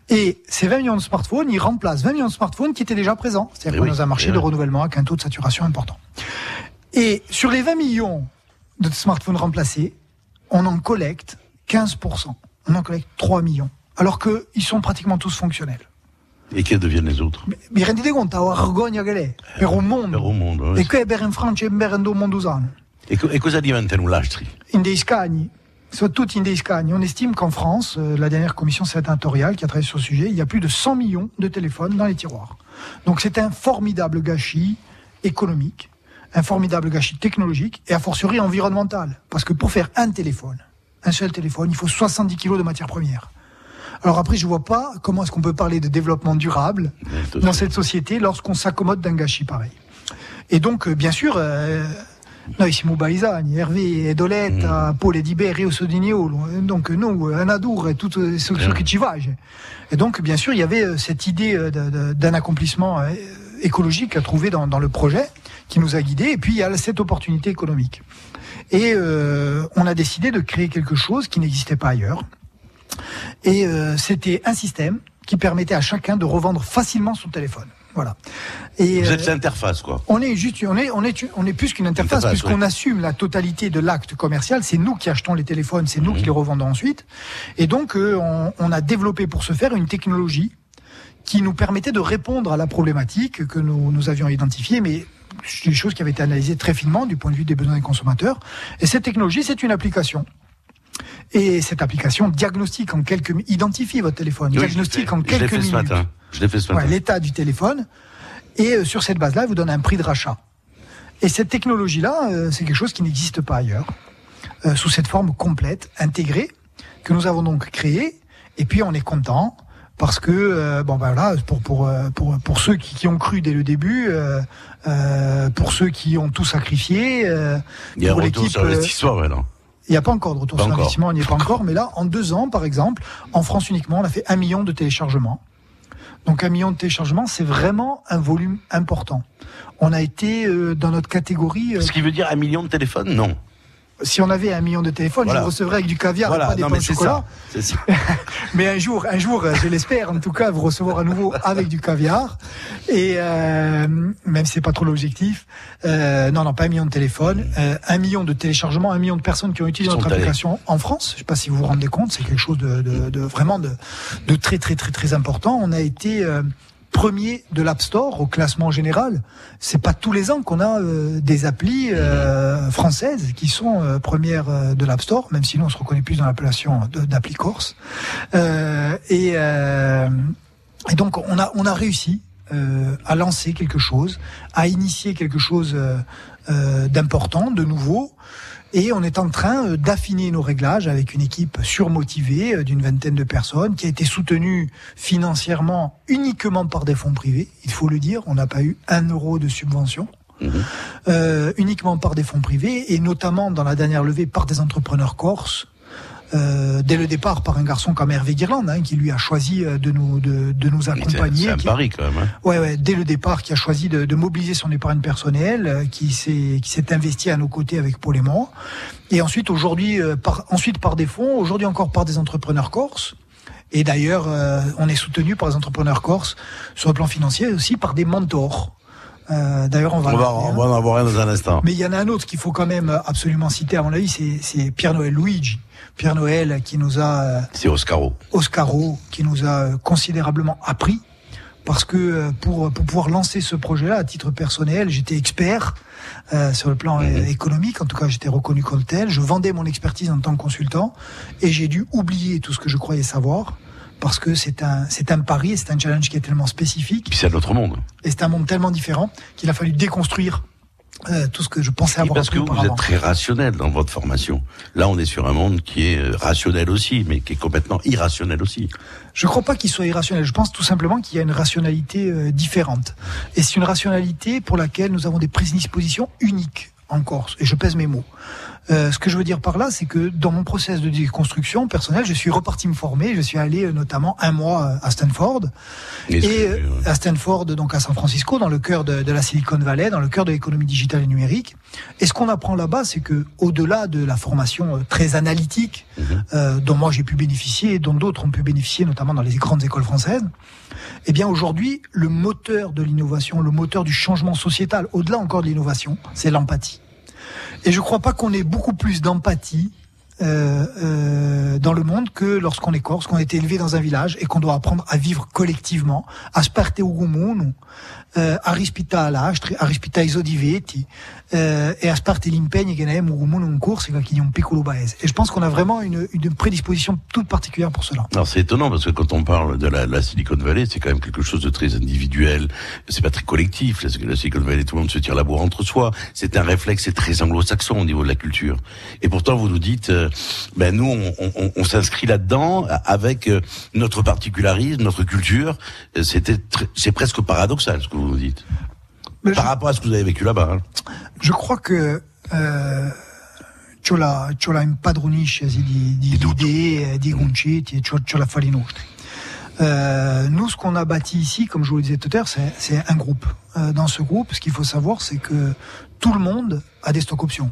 Speaker 4: Et ces 20 millions de smartphones, ils remplacent 20 millions de smartphones qui étaient déjà présents. C'est-à-dire
Speaker 1: Eh
Speaker 4: qu'on est
Speaker 1: oui,
Speaker 4: dans un marché
Speaker 1: eh
Speaker 4: de
Speaker 1: oui.
Speaker 4: renouvellement avec un taux de saturation important. Et sur les 20 millions de smartphones remplacés, on en collecte 15%. On en collecte 3 millions. Alors qu'ils sont pratiquement tous fonctionnels.
Speaker 1: Et quels deviennent les autres
Speaker 4: Mi rendete conto, a vergogna che l'è? Per un mondo.
Speaker 1: Per un mondo, oui.
Speaker 4: E che è per in Francia e per in mondo usano?
Speaker 1: E, co- e cosa diventano l'astri
Speaker 4: In dei scagni, soprattutto in dei scagni. On estime qu'en France, euh, la dernière commission sénatoriale qui a travaillé sur ce sujet, il y a plus de 100 millions de téléphones dans les tiroirs. Donc c'est un formidable gâchis économique, un formidable gâchis technologique et a fortiori environnemental. Parce que pour faire un téléphone, un seul téléphone, il faut 70 kilos de matières premières. Alors après, je vois pas comment est-ce qu'on peut parler de développement durable dans cette société lorsqu'on s'accommode d'un gâchis pareil. Et donc, euh, bien sûr, euh, Hervé e Doletta, Paul e Di Berri e Sodignolo, donc nous, Anadour et tout euh, ce, ce qui. Et donc, bien sûr, il y avait euh, cette idée euh, d'un accomplissement euh, écologique à trouver dans, dans le projet qui nous a guidés, et puis il y a cette opportunité économique. Et euh, on a décidé de créer quelque chose qui n'existait pas ailleurs. Et euh, c'était un système qui permettait à chacun de revendre facilement son téléphone. Voilà. Et,
Speaker 1: Vous
Speaker 4: euh,
Speaker 1: êtes l'interface, quoi.
Speaker 4: on est juste, on est, on est, on est plus qu'une interface,
Speaker 1: Interface,
Speaker 4: puisqu'on assume la totalité de l'acte commercial. C'est nous qui achetons les téléphones, c'est nous
Speaker 1: Mhm.
Speaker 4: qui les revendons ensuite. Et donc, euh, on, on a développé pour ce faire une technologie qui nous permettait de répondre à la problématique que nous, nous avions identifiée, mais c'est des choses qui avaient été analysées très finement du point de vue des besoins des consommateurs. Et cette technologie, c'est une application. Et cette application diagnostique en quelques mi- identifie votre téléphone,
Speaker 1: Oui,
Speaker 4: diagnostique en
Speaker 1: fait- je l'ai
Speaker 4: quelques
Speaker 1: fait
Speaker 4: minutes
Speaker 1: ce matin. Je l'ai fait ce
Speaker 4: Ouais,
Speaker 1: matin.
Speaker 4: l'état du téléphone. Et euh, sur cette base-là, elle vous donne un prix de rachat. Et cette technologie-là, euh, c'est quelque chose qui n'existe pas ailleurs, euh, sous cette forme complète, intégrée, que nous avons donc créée. Et puis on est content parce que euh, bon ben voilà pour pour pour pour ceux qui, qui ont cru dès le début, euh, euh, pour ceux qui ont tout sacrifié, euh,
Speaker 1: Il y a
Speaker 4: pour l'équipe,
Speaker 1: sur l'investissement, maintenant.
Speaker 4: Il n'y a pas encore de retour
Speaker 1: Pas
Speaker 4: sur investissement, on n'y est pas encore, mais là, en deux ans, par exemple, en France uniquement, on a fait un million de téléchargements. Donc un million de téléchargements, c'est vraiment un volume important. On a été euh, dans notre catégorie. euh,
Speaker 1: Ce qui veut dire un million de téléphones Non.
Speaker 4: Si on avait un million de téléphones,
Speaker 1: Voilà.
Speaker 4: je le recevrais avec du caviar,
Speaker 1: Voilà,
Speaker 4: pas des
Speaker 1: non,
Speaker 4: pains
Speaker 1: mais
Speaker 4: au
Speaker 1: c'est
Speaker 4: chocolat.
Speaker 1: ça.
Speaker 4: Mais un jour, un jour, je l'espère, en tout cas, vous recevoir à nouveau avec du caviar. Et euh, même si c'est pas trop l'objectif, euh, non, non, pas un million de téléphones, euh, un million de téléchargements, un million de personnes qui ont utilisé notre
Speaker 1: allés.
Speaker 4: application en France. Je sais pas si vous vous rendez compte, c'est quelque chose de, de, de vraiment de, de très très très très important. On a été euh, premier de l'App Store au classement général. C'est pas tous les ans qu'on a euh, des applis euh, françaises qui sont euh, premières euh, de l'App Store, même si nous on se reconnaît plus dans l'appellation d'appli Corse. Euh, et, euh, et donc on a on a réussi à lancer quelque chose, à initier quelque chose d'important, de nouveau. Et on est en train euh, d'affiner nos réglages avec une équipe surmotivée euh, d'une vingtaine de personnes qui a été soutenue financièrement uniquement par des fonds privés. Il faut le dire, on n'a pas eu un euro de subvention. Euh, uniquement par des fonds privés et notamment dans la dernière levée par des entrepreneurs corses. Euh, dès le départ par un garçon comme Hervé Guirlande hein, qui lui a choisi euh, de nous de, de nous
Speaker 1: C'est
Speaker 4: accompagner.
Speaker 1: c'est un pari, quand même. hein.
Speaker 4: Ouais, ouais, dès le départ, qui a choisi de, de mobiliser son épargne personnelle, euh, qui s'est qui s'est investi à nos côtés avec Paul et moi, et ensuite aujourd'hui par ensuite par des fonds, aujourd'hui encore par des entrepreneurs corses. Et d'ailleurs, euh, on est soutenu par les entrepreneurs corses sur le plan financier et aussi par des mentors. Euh, D'ailleurs, on va.
Speaker 1: On va, on va en avoir un dans un instant.
Speaker 4: Mais il y en a un autre qu'il faut quand même absolument citer, à mon avis, c'est- c'est Pierre-Noël Luigi. Pierre-Noël qui nous a, euh,
Speaker 1: C'est Oscaro.
Speaker 4: Oscaro, qui nous a euh, considérablement appris. Parce que euh, pour, pour pouvoir lancer ce projet-là, à titre personnel, j'étais expert euh, sur le plan euh, économique. En tout cas, j'étais reconnu comme tel. Je vendais mon expertise en tant que consultant et j'ai dû oublier tout ce que je croyais savoir parce que c'est un, c'est un pari, et c'est un challenge qui est tellement spécifique
Speaker 1: Puis c'est notre monde.
Speaker 4: et c'est un monde tellement différent qu'il a fallu déconstruire euh, tout ce que je pensais
Speaker 1: Et
Speaker 4: avoir
Speaker 1: parce que vous, vous êtes très rationnel dans votre formation. Là, on est sur un monde qui est euh, rationnel aussi, mais qui est complètement irrationnel aussi.
Speaker 4: Je ne crois pas qu'il soit irrationnel. Je pense tout simplement qu'il y a une rationalité euh, différente. Et c'est une rationalité pour laquelle nous avons des prédispositions uniques en Corse. Et je pèse mes mots. Euh, ce que je veux dire par là, c'est que dans mon process de déconstruction personnelle, je suis reparti me former. Je suis allé euh, notamment un mois euh, à Stanford.
Speaker 1: Et
Speaker 4: euh, à Stanford, donc à San Francisco, dans le cœur de, de la Silicon Valley, dans le cœur de l'économie digitale et numérique. Et ce qu'on apprend là-bas, c'est que au-delà de la formation très analytique, euh, dont moi j'ai pu bénéficier et dont d'autres ont pu bénéficier, notamment dans les grandes écoles françaises, eh bien aujourd'hui, le moteur de l'innovation, le moteur du changement sociétal, au-delà encore de l'innovation, c'est l'empathie. Et je crois pas qu'on ait beaucoup plus d'empathie euh, euh, dans le monde que lorsqu'on est corse, qu'on a été élevé dans un village et qu'on doit apprendre à vivre collectivement. Asparte ugumunu, euh, arispita all'astri, arispita isodiveti, euh, et asparte l'impegno che ne abbiamo ugumunu in corso e che un. Et je pense qu'on a vraiment une, une prédisposition toute particulière pour cela.
Speaker 1: Alors c'est étonnant parce que quand on parle de la, la Silicon Valley, c'est quand même quelque chose de très individuel. C'est pas très collectif. La, Silicon Valley, tout le monde se tire la bourre entre soi. C'est un réflexe, c'est très anglo-saxon au niveau de la culture. Et pourtant, vous nous dites, euh, ben nous, on, on- on s'inscrit là-dedans avec euh, notre particularisme, notre culture. C'était, c'est presque paradoxal nous dites. Par rapport à ce que vous avez vécu là-bas. hein.
Speaker 4: Je crois que eh, c'ho la, c'ho la impadronisce di, di, di idee, di concetti, e c'ho la nostri. Euh, nous, ce qu'on a bâti ici, comme je vous le disais tout à l'heure, c'est, c'est un groupe. Euh, dans ce groupe, ce qu'il faut savoir, c'est que tout le monde a des stock options.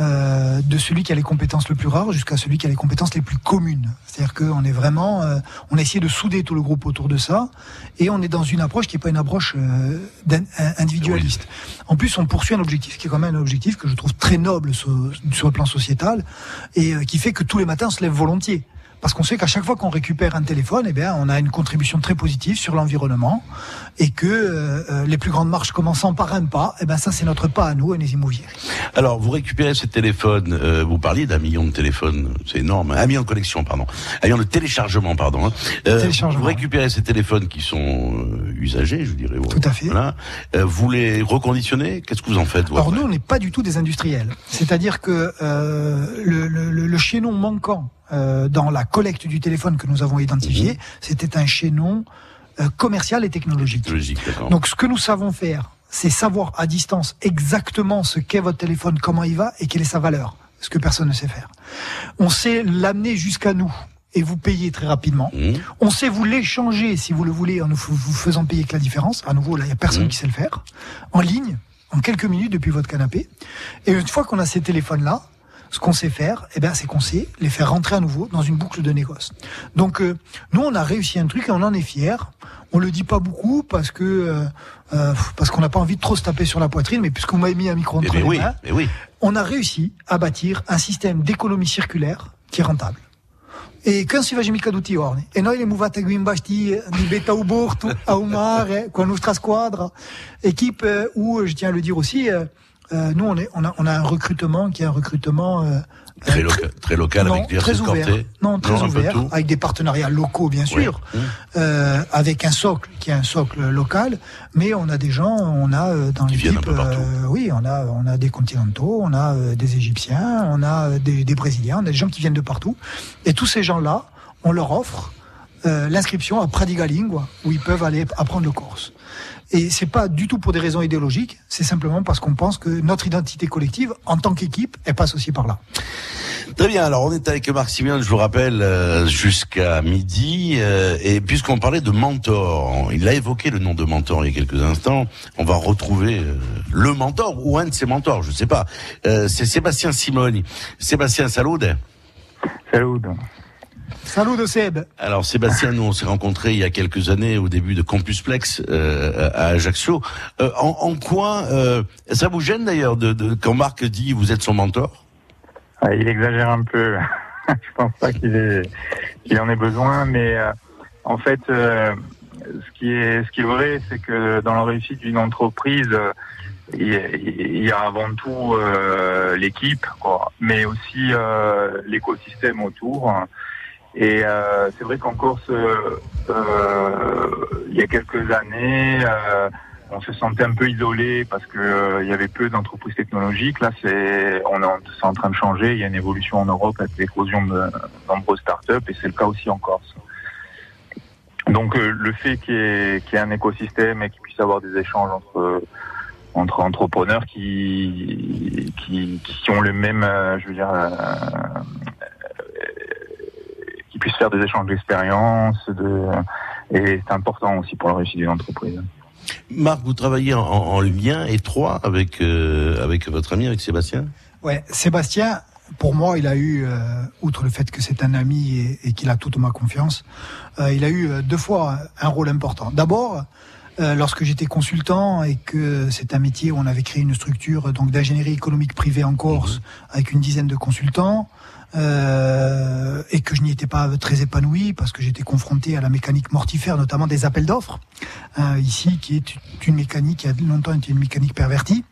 Speaker 4: Euh, de celui qui a les compétences les plus rares jusqu'à celui qui a les compétences les plus communes. C'est-à-dire qu'on est vraiment, euh, on a essayé de souder tout le groupe autour de ça, et on est dans une approche qui n'est pas une approche euh, individualiste. En plus, on poursuit un objectif qui est quand même un objectif que je trouve très noble sur, sur le plan sociétal, et qui fait que tous les matins on se lève volontiers. Parce qu'on sait qu'à chaque fois qu'on récupère un téléphone, eh bien, on a une contribution très positive sur l'environnement, et que euh, euh, les plus grandes marches commençant par un pas, eh ben ça c'est notre pas à nous, et les immobiliers.
Speaker 1: Alors, vous récupérez ces téléphones, euh, vous parliez d'un million de téléphones, c'est énorme, un million de collections, pardon, un million de téléchargements, pardon. hein. Euh. Vous récupérez ces téléphones qui sont euh, usagés, je dirais.
Speaker 4: Tout à fait.
Speaker 1: Voilà. Euh, vous les reconditionnez? Qu'est-ce que vous en faites vous,
Speaker 4: Alors nous, on n'est pas du tout des industriels. C'est-à-dire que euh, le, le, le- le chaînon manquant euh, dans la collecte du téléphone que nous avons identifié,
Speaker 1: Mhm.
Speaker 4: c'était un chaînon euh, commercial et technologique. Donc ce que nous savons faire, c'est savoir à distance exactement ce qu'est votre téléphone, comment il va et quelle est sa valeur. Ce que personne ne sait faire. On sait l'amener jusqu'à nous et vous payer très rapidement.
Speaker 1: Mmh.
Speaker 4: On sait vous l'échanger si vous le voulez en nous vous faisant payer que la différence. À nouveau, là, il y a personne
Speaker 1: Mmh.
Speaker 4: qui sait le faire. En ligne, en quelques minutes depuis votre canapé. Et une fois qu'on a ces téléphones-là, ce qu'on sait faire, eh ben, c'est qu'on sait les faire rentrer à nouveau dans une boucle de négoce. Donc, euh, nous, on a réussi un truc et on en est fiers. On le dit pas beaucoup parce que euh, euh, parce qu'on n'a pas envie de trop se taper sur la poitrine, mais puisque vous m'avez mis un micro entre
Speaker 1: Eh bien,
Speaker 4: les
Speaker 1: oui,
Speaker 4: mains,
Speaker 1: eh oui.
Speaker 4: on a réussi à bâtir un système d'économie circulaire qui est rentable. E quand si facciamo i caduti orni, e noi le muvate qui in basti di Beta Uborto, a Umare, con la nostra squadra, équipe euh, où, je tiens à le dire aussi, euh, euh, nous on, est, on, a, on a un recrutement qui est un recrutement euh,
Speaker 1: Très, loca- très local
Speaker 4: non,
Speaker 1: avec diverses
Speaker 4: très ouvert, non très ouvert, avec des partenariats locaux bien sûr,
Speaker 1: Oui.
Speaker 4: euh, avec un socle qui est un socle local, mais on a des gens, on a euh, dans l'équipe, euh, oui, on a on a des continentaux, on a euh, des Égyptiens, on a euh, des, des Brésiliens, on a des gens qui viennent de partout, et tous ces gens-là, on leur offre euh, l'inscription à Pradiga Lingua, où ils peuvent aller apprendre le corse. Et c'est pas du tout pour des raisons idéologiques, c'est simplement parce qu'on pense que notre identité collective, en tant qu'équipe, elle passe aussi par là.
Speaker 1: Très bien, alors on est avec Marc Simeon, je vous rappelle, euh, jusqu'à midi. euh, et puisqu'on parlait de mentor, il a évoqué le nom de mentor il y a quelques instants, on va retrouver euh, le mentor ou un de ses mentors, je sais pas. Euh, c'est Sébastien Simoni. Sébastien, salut.
Speaker 2: Salut.
Speaker 4: Salut de Seb.
Speaker 1: Alors Sébastien, nous on s'est rencontrés il y a quelques années au début de Campusplex euh, à Ajaccio. Euh, en, en quoi euh, ça vous gêne d'ailleurs de, de, quand Marc dit vous êtes son mentor?
Speaker 15: Ah, il exagère un peu. Je pense pas qu'il en ait besoin, mais euh, en fait, euh, ce qui est ce qui est vrai, c'est que dans la réussite d'une entreprise, euh, il y a- il y a avant tout euh, l'équipe, mais aussi euh, l'écosystème autour. Et euh, c'est vrai qu'en Corse, euh, euh, il y a quelques années, euh, on se sentait un peu isolé parce que il y avait peu d'entreprises technologiques. Là, c'est on est en, en train de changer. Il y a une évolution en Europe avec l'éclosion de nombreuses startups et c'est le cas aussi en Corse. Donc le fait qu'il y, ait, y ait un écosystème et qu'il puisse avoir des échanges entre entre entrepreneurs qui qui, qui ont le même, je veux dire, euh, qui puissent faire des échanges d'expérience, de et c'est important aussi pour la réussite d'une entreprise.
Speaker 1: Marc, vous travaillez en, en lien étroit avec euh, avec votre ami, avec Sébastien?
Speaker 4: Ouais, Sébastien, pour moi, il a eu, euh, outre le fait que c'est un ami et, et qu'il a toute ma confiance, euh, il a eu deux fois un rôle important. D'abord, euh, lorsque j'étais consultant et que c'est un métier où on avait créé une structure donc d'ingénierie économique privée en Corse avec une dizaine de consultants. Euh, et que je n'y étais pas très épanoui parce que j'étais confronté à la mécanique mortifère, notamment des appels d'offres, euh, ici, qui est une mécanique qui a longtemps été une mécanique pervertie.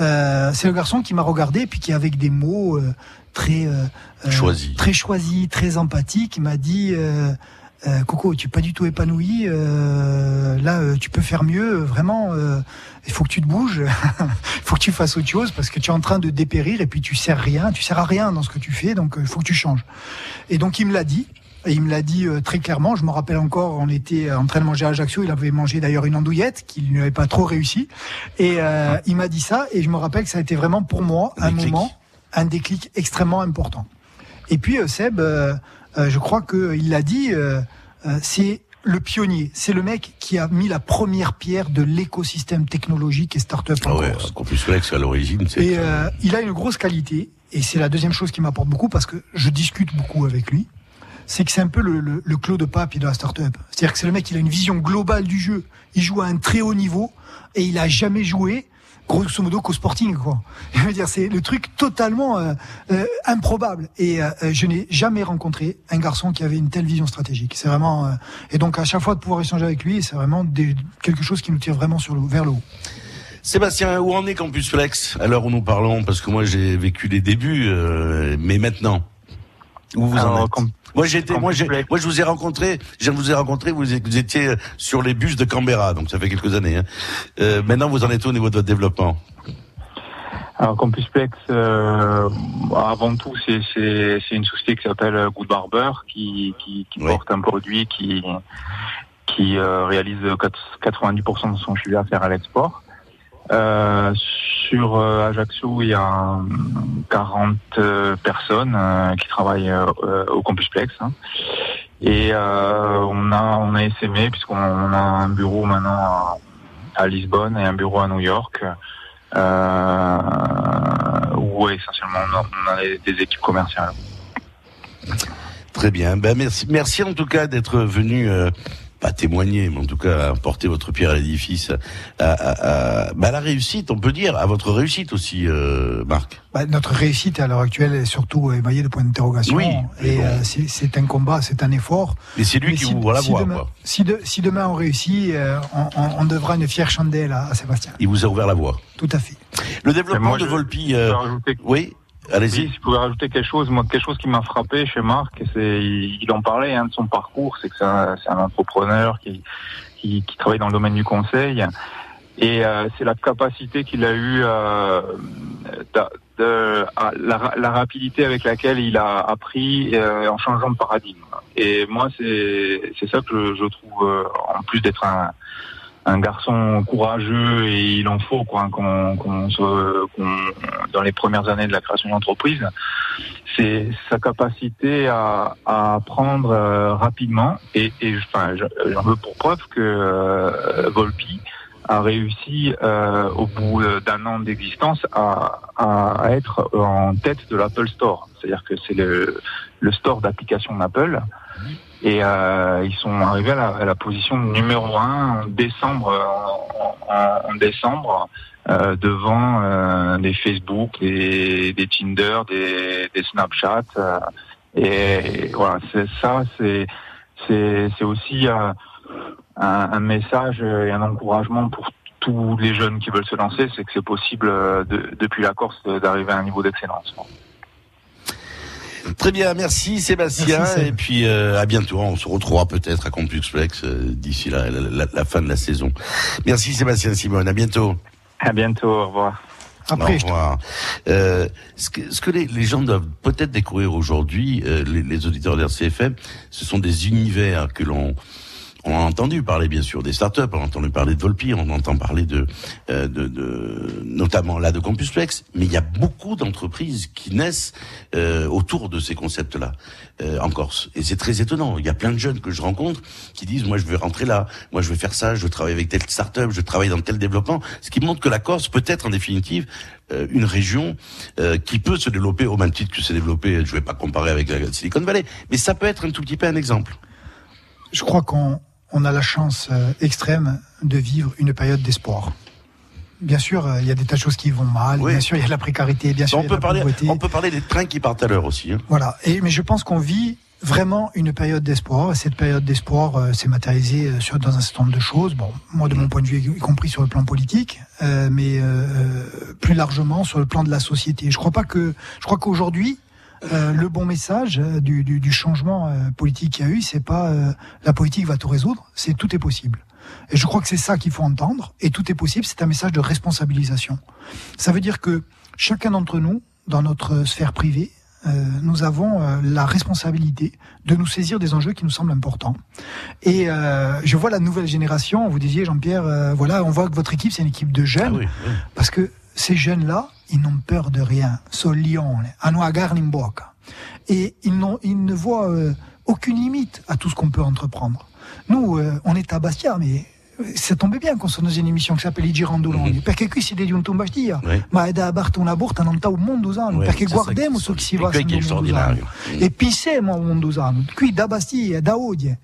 Speaker 4: Euh, c'est le garçon qui m'a regardé puis qui avec des mots euh, très euh, euh,
Speaker 1: Choisis.
Speaker 4: très choisis, très empathiques, m'a dit euh, euh, Coco, tu es pas du tout épanoui. euh, là, euh, tu peux faire mieux. Vraiment, euh, il faut que tu te bouges. Il faut que tu fasses autre chose parce que tu es en train de dépérir et puis tu sers rien. Tu sers à rien dans ce que tu fais. Donc, euh, il faut que tu changes. Et donc, il me l'a dit. Et il me l'a dit euh, très clairement. Je me rappelle encore, on était en train de manger à Ajaccio. Il avait mangé d'ailleurs une andouillette qui ne lui avait pas trop réussi. Et euh, il m'a dit ça. Et je me rappelle que ça a été vraiment pour moi un moment, un déclic extrêmement important. Et puis euh, Seb, euh, euh, je crois qu'il l'a dit, euh, euh, c'est le pionnier, c'est le mec qui a mis la première pierre de l'écosystème technologique et start-up
Speaker 1: Ah ouais,
Speaker 4: Corse.
Speaker 1: Campusplex à l'origine, c'est
Speaker 4: Et euh, il a une grosse qualité, et c'est la deuxième chose qui m'apporte beaucoup parce que je discute beaucoup avec lui. C'est que c'est un peu le, le, le Claude Pape de la start-up. C'est-à-dire que c'est le mec, il a une vision globale du jeu. Il joue à un très haut niveau et il a jamais joué, grosso modo, qu'au sporting, quoi. Je veux dire, c'est le truc totalement euh, euh, improbable. Et euh, euh, je n'ai jamais rencontré un garçon qui avait une telle vision stratégique. C'est vraiment. euh, et donc à chaque fois de pouvoir échanger avec lui, c'est vraiment des- quelque chose qui nous tire vraiment sur le, vers le haut.
Speaker 1: Sébastien, où en est Campus Flex? À l'heure où nous parlons Parce que moi j'ai vécu les débuts, euh, mais maintenant, où vous en êtes? Moi j'étais, moi, moi je vous ai rencontré, je vous ai rencontré, vous, étiez sur les bus de Canberra, donc ça fait quelques années. Hein. Euh, maintenant vous en êtes au niveau de votre développement?
Speaker 15: Alors Campusplex, euh, avant tout, c'est une société qui s'appelle Good Barber qui qui, qui porte un produit qui qui euh, réalise 90% de son chiffre d'affaires à l'export. Euh, sur euh, Ajaccio, il y a euh, 40 euh, personnes qui travaillent au Campusplex. hein. Et on a on a SME puisqu'on on a un bureau maintenant à, Lisbonne et un bureau à New York. Où essentiellement on a, des équipes commerciales.
Speaker 1: Très bien. Ben merci, merci en tout cas d'être venu. Pas témoigner, mais en tout cas apporter votre pierre à l'édifice, à, à- à- à la réussite, on peut dire, à votre réussite aussi, euh, Marc.
Speaker 4: Bah, notre réussite à l'heure actuelle est surtout émaillée de points d'interrogation.
Speaker 1: Oui,
Speaker 4: et
Speaker 1: bon.
Speaker 4: euh, c'est- c'est un combat, c'est un effort.
Speaker 1: Mais c'est lui qui
Speaker 4: si,
Speaker 1: ouvre la
Speaker 4: si
Speaker 1: voie,
Speaker 4: Demain,
Speaker 1: quoi.
Speaker 4: si, de- si demain on réussit, euh, on, on- on devra une fière chandelle à, à Sébastien.
Speaker 1: Il vous a ouvert la voie.
Speaker 4: Tout à fait.
Speaker 1: Le développement
Speaker 15: moi,
Speaker 1: de
Speaker 15: je-
Speaker 1: Volpi.
Speaker 15: je
Speaker 1: euh, oui, allez-y.
Speaker 15: Si je pouvais rajouter quelque chose, moi, quelque chose qui m'a frappé chez Marc, c'est, il en parlait hein, de son parcours, c'est que c'est un, un entrepreneur qui, qui, qui travaille dans le domaine du conseil, et euh, c'est la capacité qu'il a eu, euh, de, la, la rapidité avec laquelle il a appris euh, en changeant de paradigme. Et moi, c'est, c'est ça que je, je trouve, euh, en plus d'être un un garçon courageux et il en faut quoi qu'on dans les premières années de la création d'entreprise c'est sa capacité à, apprendre euh, rapidement et, et enfin je- j'en veux pour preuve que euh, Volpi a réussi euh, au bout d'un an d'existence à, à être en tête de l'Apple Store. C'est-à-dire que c'est le, le store d'applications d'Apple. Et euh, ils sont arrivés à la, à la position numéro un en décembre, en, en- décembre, euh, devant euh, des Facebook, des, des Tinder, des, des Snapchat. euh, et, voilà, c'est ça, c'est c'est aussi euh, un, un message et un encouragement pour tous les jeunes qui veulent se lancer, c'est que c'est possible euh, de- depuis la Corse d'arriver à un niveau d'excellence.
Speaker 1: Très bien, merci Sébastien.
Speaker 15: Merci,
Speaker 1: et puis euh, à bientôt. On se retrouvera peut-être à Campus Flex euh, d'ici la, la- la- la fin de la saison. Merci Sébastien Simone. À bientôt.
Speaker 15: À bientôt. Au revoir.
Speaker 1: Au revoir. Euh, ce que, ce que les, les gens doivent peut-être découvrir aujourd'hui, euh, les, les auditeurs d'RCFM, ce sont des univers que l'on on a entendu parler bien sûr des startups, on a entendu parler de Volpi, on entend parler de, euh, de, de notamment là de Campus Flex, mais il y a beaucoup d'entreprises qui naissent euh, autour de ces concepts-là euh, en Corse, et c'est très étonnant. Il y a plein de jeunes que je rencontre qui disent moi je vais rentrer là, moi je vais faire ça, je veux travailler avec telle startup, je travaille dans tel développement, ce qui montre que la Corse peut être en définitive euh, une région euh, qui peut se développer au même titre que s'est développé. Je vais pas comparer avec la Silicon Valley, mais ça peut être un tout petit peu un exemple.
Speaker 4: Je crois qu'on on a la chance euh, extrême de vivre une période d'espoir. Bien sûr, euh, il y a des tas de choses qui vont mal.
Speaker 1: Oui.
Speaker 4: Bien sûr, il y a de la précarité. Bien sûr,
Speaker 1: on
Speaker 4: il y a
Speaker 1: peut
Speaker 4: de la
Speaker 1: parler,
Speaker 4: pauvreté.
Speaker 1: on peut parler des trains qui partent à l'heure aussi. Hein.
Speaker 4: Voilà. Et, mais je pense qu'on vit vraiment une période d'espoir. Et cette période d'espoir euh, s'est matérialisée euh, sur, dans un certain nombre de choses. Bon, moi, de mon point de vue, y compris sur le plan politique, euh, mais euh, plus largement sur le plan de la société. Je crois pas que, je crois qu'aujourd'hui, euh, le bon message euh, du, du, du changement euh, politique qu'il y a eu, c'est pas euh, la politique va tout résoudre, c'est tout est possible. Et je crois que c'est ça qu'il faut entendre. Et tout est possible, c'est un message de responsabilisation. Ça veut dire que chacun d'entre nous, dans notre sphère privée, euh, nous avons euh, la responsabilité de nous saisir des enjeux qui nous semblent importants. Et euh, je vois la nouvelle génération. Vous disiez, Jean-Pierre, euh, voilà, on voit que votre équipe, c'est une équipe de jeunes. Parce que ces jeunes-là, ils n'ont peur de rien. Sol lion, hanno agarre in bocca. Et ils, ils ne voient euh, aucune limite à tout ce qu'on peut entreprendre. Nous, euh, on est à Bastia, mais euh, ça tombait bien qu'on soit dans une émission qui s'appelle I Girandoloni, perché qui si dediamo un Bastia,
Speaker 1: Oui.
Speaker 4: ma è da parte una porta non sta un mondo usano,
Speaker 1: Oui,
Speaker 4: perché guardiamo
Speaker 1: qui-
Speaker 4: su chi si va sul mondo usano. E pensiamo al mondo usano, qui da Bastia, da Odie.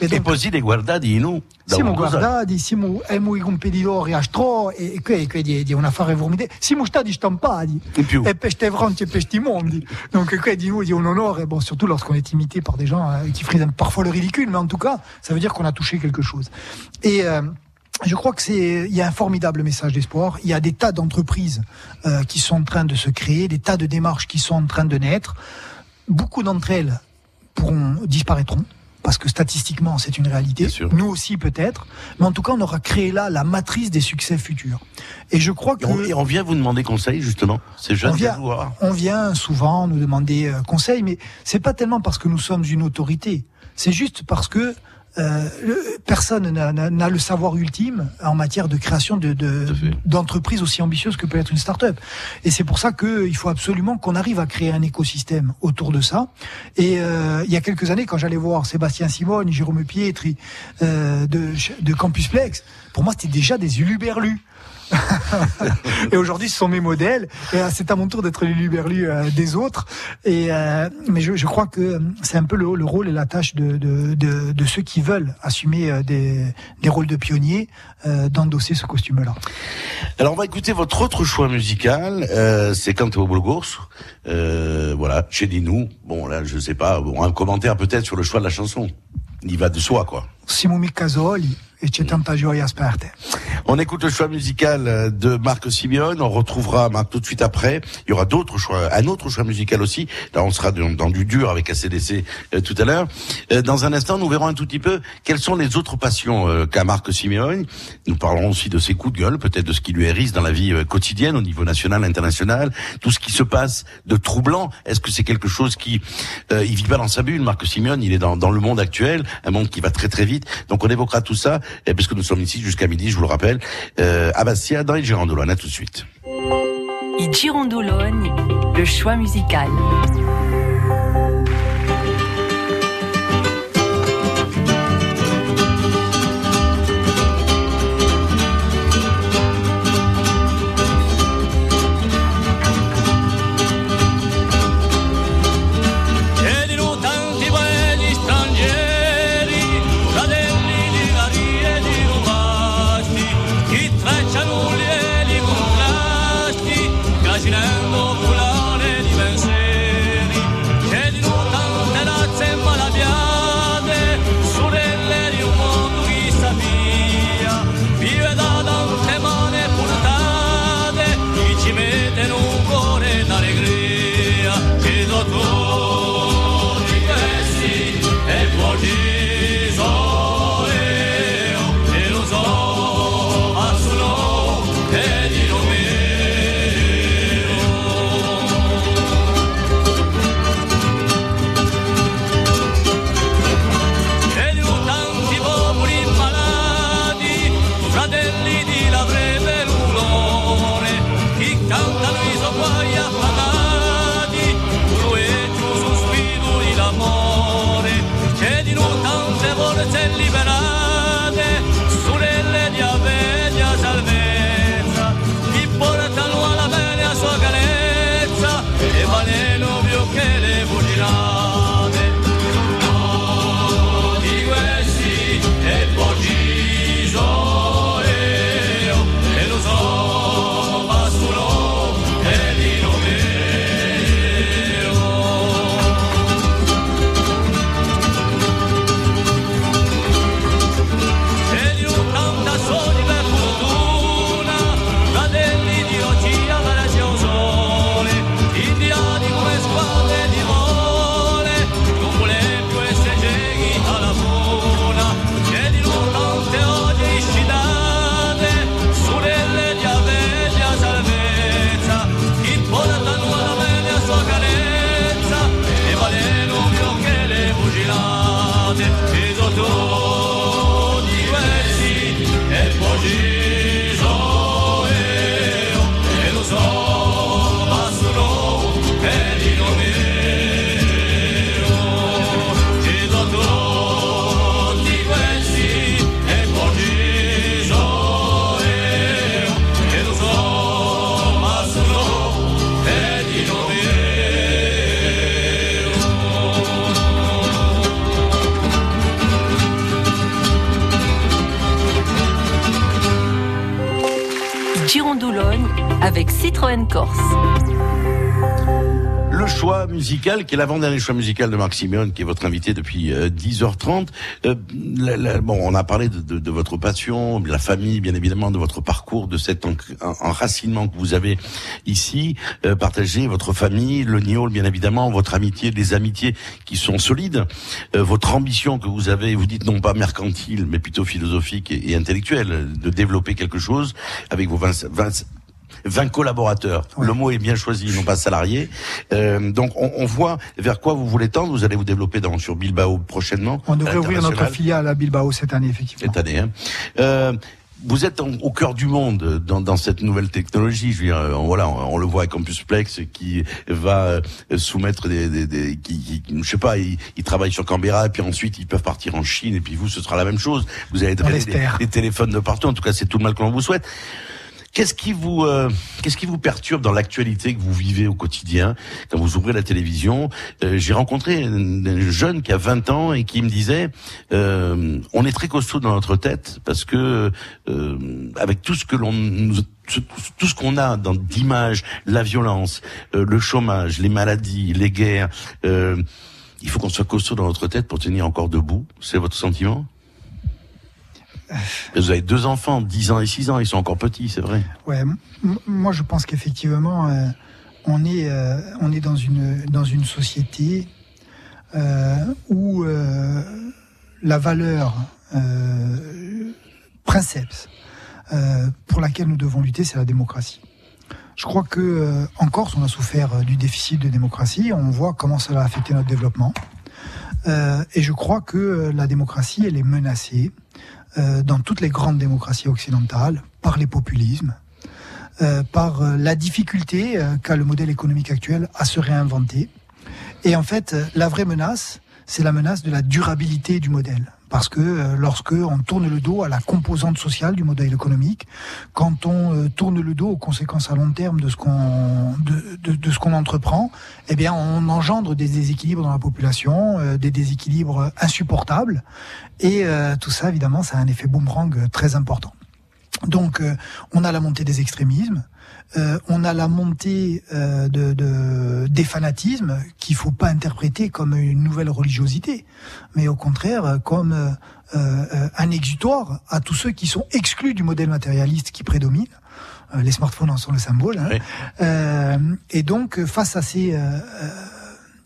Speaker 1: E poi li guardati in noi. da
Speaker 4: Siamo guardati, siamo, siamo i competitori a stro e, e qui, qui è, un affare formidabile. Siamo stati stampati e per queste fronti e per questi mondi. Donc qui di noi è un onore, bon, surtout lorsqu'on est imité par des gens euh, qui frisent parfois le ridicule, mais en tout cas, ça veut dire qu'on a touché quelque chose. Et euh, je crois que c'est, il y a un formidable message d'espoir. Il y a des tas d'entreprises euh, qui sont en train de se créer, des tas de démarches qui sont en train de naître. Beaucoup d'entre elles pourront disparaîtront parce que statistiquement c'est une réalité. Nous aussi peut-être, mais en tout cas on aura créé là la matrice des succès futurs. Et je crois que
Speaker 1: Et on, vient vous demander conseil justement. C'est jeune
Speaker 4: on vient, on vient souvent nous demander euh, conseil, mais c'est pas tellement parce que nous sommes une autorité. C'est juste parce que personne n'a- le savoir ultime en matière de création de- de- d'entreprises aussi ambitieuses que peut être une start-up. Et c'est pour ça qu'il faut absolument qu'on arrive à créer un écosystème autour de ça. Et euh, il y a quelques années, quand j'allais voir Sébastien Simone, Jérôme Pietri euh, de, de Campus Plex, pour moi c'était déjà des uluberlus. et aujourd'hui, ce sont mes modèles. Et euh, c'est à mon tour d'être l'uluberlu euh, des autres. Et euh, mais je, je crois que c'est un peu le, le rôle et la tâche de, de, de, de ceux qui veulent assumer des, des rôles de pionniers d'endosser ce costume-là.
Speaker 1: Alors on va écouter votre autre choix musical, euh, c'est Canto Bulgors. Euh, voilà, chez Dinou. Bon là, je sais pas, bon, un commentaire peut-être sur le choix de la chanson. Il va de soi quoi.
Speaker 4: Siamo mica
Speaker 1: On écoute le choix musical euh, de Marc Simeone. On retrouvera Marc tout de suite après. Il y aura d'autres choix, un autre choix musical aussi. Là, on sera dans, du dur avec ACDC euh, tout à l'heure. Euh, dans un instant, nous verrons un tout petit peu quelles sont les autres passions euh, qu'a Marc Simeone. Nous parlerons aussi de ses coups de gueule, peut-être de ce qui lui hérisse dans la vie quotidienne au niveau national, international, tout ce qui se passe de troublant. Est-ce que c'est quelque chose qui il vit pas dans sa bulle, Marc Simeone? Il est dans, dans le monde actuel, un monde qui va très très vite. Donc on évoquera tout ça, eh, parce que nous sommes ici jusqu'à midi, je vous le rappelle, euh, à Bastia, dans les. À tout de suite.
Speaker 5: Girondoloni, le choix musical.
Speaker 1: Musical, qui est l'avant-dernier choix musical de Marc Simeone, qui est votre invité depuis euh, 10h30. Euh, la- la- bon, on a parlé de, de- de votre passion, de la famille, bien évidemment, de votre parcours, de cet en- en- enracinement que vous avez ici, euh, partagé, votre famille, le Niol, bien évidemment, votre amitié, des amitiés qui sont solides, euh, votre ambition que vous avez, vous dites non pas mercantile, mais plutôt philosophique et, et intellectuelle, de développer quelque chose avec vos 20, 20 20 collaborateurs. Le mot est bien choisi, non pas salarié. Euh, donc on, on voit vers quoi vous voulez tendre. Vous allez vous développer dans, sur Bilbao prochainement.
Speaker 4: On devrait ouvrir notre filiale à Bilbao cette année, effectivement.
Speaker 1: cette année. Hein. Euh, vous êtes en- au cœur du monde dans, dans cette nouvelle technologie. Je veux dire, euh, voilà, on, on le voit avec Campusplex qui va euh, soumettre des, des, des- qui, qui- je sais pas, ils, ils travaillent sur Canberra et puis ensuite ils peuvent partir en Chine et puis vous, ce sera la même chose. Vous allez
Speaker 4: On
Speaker 1: des, des téléphones de partout. En tout cas, c'est tout le mal que l'on vous souhaite. Qu'est-ce qui vous euh, qu'est-ce qui vous perturbe dans l'actualité que vous vivez au quotidien quand vous ouvrez la télévision? Euh, J'ai rencontré un, un jeune qui a 20 ans et qui me disait euh, on est très costaud dans notre tête parce que euh, avec tout ce que l'on tout ce qu'on a dans d'images, la violence, euh, le chômage, les maladies, les guerres, euh, il faut qu'on soit costaud dans notre tête pour tenir encore debout. C'est votre sentiment? Vous avez deux enfants, 10 ans et 6 ans, ils sont encore petits, c'est vrai.
Speaker 4: Ouais, moi je pense qu'effectivement, euh, on est, euh, on est dans une dans une société euh, où la valeur princeps pour laquelle nous devons lutter, c'est la démocratie. Je crois que en Corse, on a souffert du déficit de démocratie. On voit comment cela a affecté notre développement. Et je crois que la démocratie, elle est menacée dans toutes les grandes démocraties occidentales par les populismes, euh, par euh, la difficulté euh, qu'a le modèle économique actuel à se réinventer. Et en fait, euh, la vraie menace, c'est la menace de la durabilité du modèle. Parce que euh, lorsque on tourne le dos à la composante sociale du modèle économique, quand on euh, tourne le dos aux conséquences à long terme de ce qu'on de, ce qu'on entreprend, eh bien on engendre des déséquilibres dans la population, euh, des déséquilibres insupportables, et tout ça évidemment ça a un effet boomerang très important. Donc, euh, on a la montée des extrémismes, euh, on a la montée euh, de, de- des fanatismes qu'il faut pas interpréter comme une nouvelle religiosité, mais au contraire euh, comme euh, euh, un exutoire à tous ceux qui sont exclus du modèle matérialiste qui prédomine. Les smartphones en sont le symbole. hein. Euh, et donc, face à ces,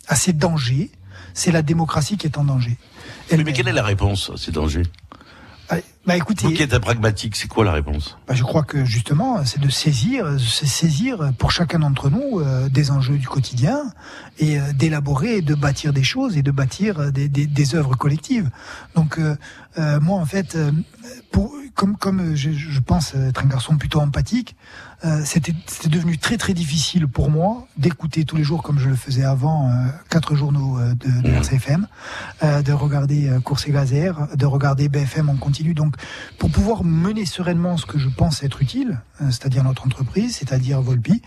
Speaker 4: à ces dangers, c'est la démocratie qui est en danger.
Speaker 1: Oui, mais quelle est la réponse à ces dangers?
Speaker 4: Bah écoutez,
Speaker 1: Vous qui êtes pragmatique, c'est quoi la réponse?
Speaker 4: Bah, je crois que justement, c'est de saisir, c'est saisir pour chacun d'entre nous euh, des enjeux du quotidien et euh, d'élaborer, et de bâtir des choses et de bâtir euh, des, des, des œuvres collectives. Donc euh, moi, en fait, pour, comme comme je, je pense être un garçon plutôt empathique, euh, c'était devenu très très difficile pour moi d'écouter tous les jours comme je le faisais avant euh, quatre journaux euh, de, de RCFM, euh, de regarder Course et Gazer, de regarder BFM en continu. Donc pour pouvoir mener sereinement ce que je pense être utile, c'est-à-dire notre entreprise, c'est-à-dire Volpi,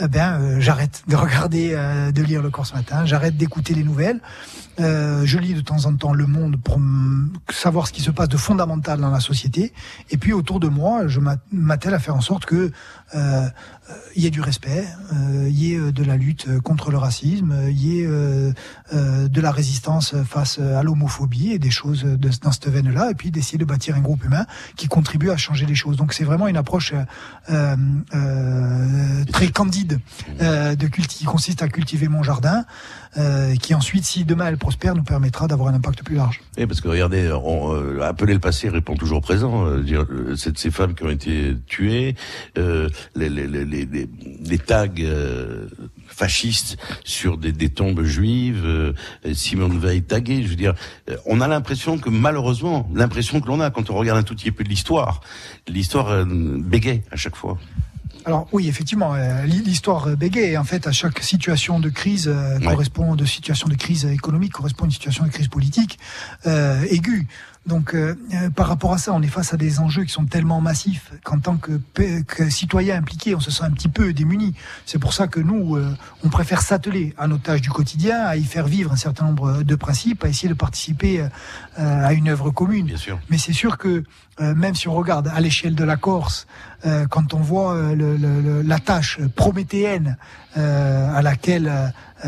Speaker 4: ben j'arrête de regarder, de lire le Corse matin, j'arrête d'écouter les nouvelles. Euh, je lis de temps en temps Le Monde pour savoir ce qui se passe de fondamental dans la société. Et puis autour de moi, je m'a- m'attelle à faire en sorte que euh, il y ait du respect, euh, il y ait euh, de la lutte euh, contre le racisme, euh, il y ait euh, euh, de la résistance face à l'homophobie et des choses de, dans cette veine-là, et puis d'essayer de bâtir un groupe humain qui contribue à changer les choses. Donc c'est vraiment une approche euh, euh, très candide euh, de culti- qui consiste à cultiver mon jardin, euh, qui ensuite, si demain elle prospère, nous permettra d'avoir un impact plus large.
Speaker 1: Oui, parce que regardez, on, euh, appeler le passé répond toujours présent. Euh, dire, euh, ces femmes qui ont été tuées, euh, les, les, les, les tags euh, fascistes sur des, des tombes juives, euh, Simone Veil taguée. Je veux dire, euh, on a l'impression que malheureusement, l'impression que l'on a quand on regarde un tout petit peu de l'histoire, l'histoire bégaye à chaque fois.
Speaker 4: Alors oui, effectivement, l'hi- l'histoire bégaye. En fait, à chaque situation de crise euh,
Speaker 1: Ouais.
Speaker 4: correspond de situation de crise économique correspond à une situation de crise politique euh, aiguë. Donc, euh, euh, par rapport à ça, on est face à des enjeux qui sont tellement massifs qu'en tant que, que citoyen impliqué, on se sent un petit peu démuni. C'est pour ça que nous, euh, on préfère s'atteler à nos tâches du quotidien, à y faire vivre un certain nombre de principes, à essayer de participer euh, à une œuvre commune.
Speaker 1: Bien sûr.
Speaker 4: Mais c'est sûr que même si on regarde à l'échelle de la Corse, quand on voit le- le- le- la tâche prométhéenne à laquelle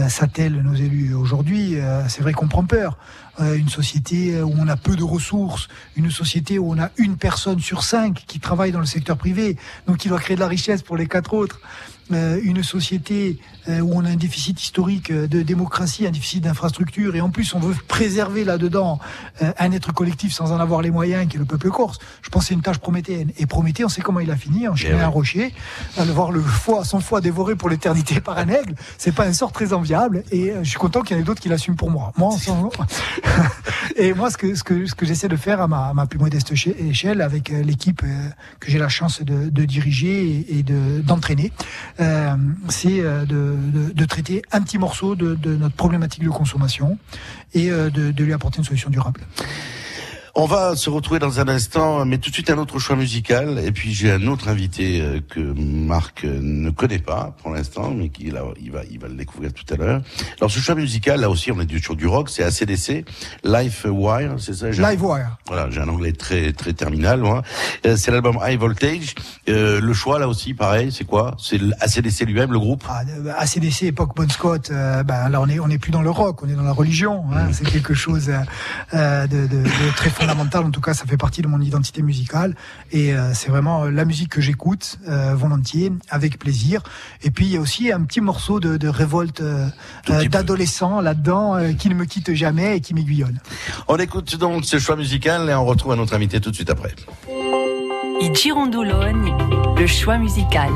Speaker 4: s'attellent nos élus aujourd'hui, c'est vrai qu'on prend peur. Euh, une société où on a peu de ressources, une société où on a une personne sur cinq qui travaille dans le secteur privé, donc qui doit créer de la richesse pour les quatre autres. Euh, une société euh, où on a un déficit historique euh, de démocratie, un déficit d'infrastructure, et en plus on veut préserver là-dedans euh, un être collectif sans en avoir les moyens, qui est le peuple corse. Je pense que c'est une tâche prométhéenne. Et Prométhée, on sait comment il a fini, enchaîné
Speaker 1: Eh oui.
Speaker 4: un rocher, à le voir le foie, son foie dévoré pour l'éternité par un aigle. C'est pas un sort très enviable, et euh, je suis content qu'il y en ait d'autres qui l'assument pour moi. Moi, sans- et moi, ce que, ce que, ce que j'essaie de faire à ma, à ma plus modeste éche- échelle, avec euh, l'équipe euh, que j'ai la chance de, de diriger et, et de, d'entraîner, euh, c'est euh, de, de, traiter un petit morceau de, de notre problématique de consommation et euh, de lui apporter une solution durable.
Speaker 1: On va se retrouver dans un instant, mais tout de suite un autre choix musical. Et puis j'ai un autre invité euh, que Marc euh, ne connaît pas pour l'instant, mais qui là, il va, il va le découvrir tout à l'heure. Alors ce choix musical, là aussi, on est sur du rock, c'est ACDC, Life Wire, c'est ça j'ai-
Speaker 4: Livewire.
Speaker 1: Voilà, j'ai un anglais très très terminal, moi. Euh, c'est l'album High Voltage. Euh, le choix là aussi, pareil, c'est quoi? C'est ACDC lui-même, le groupe?
Speaker 4: Ah, ACDC, époque Bon Scott, euh, ben, là on est on est plus dans le rock, on est dans la religion. Hein, C'est quelque chose euh, de, de, de très fondamental. En tout cas, ça fait partie de mon identité musicale et euh, c'est vraiment euh, la musique que j'écoute euh, volontiers, avec plaisir. Et puis il y a aussi un petit morceau de, de révolte euh, euh, d'adolescent là-dedans euh, qui ne me quitte jamais et qui m'aiguillonne.
Speaker 1: On écoute donc ce choix musical et on retrouve un autre invité tout de suite après.
Speaker 5: I Girondoloni, le choix musical.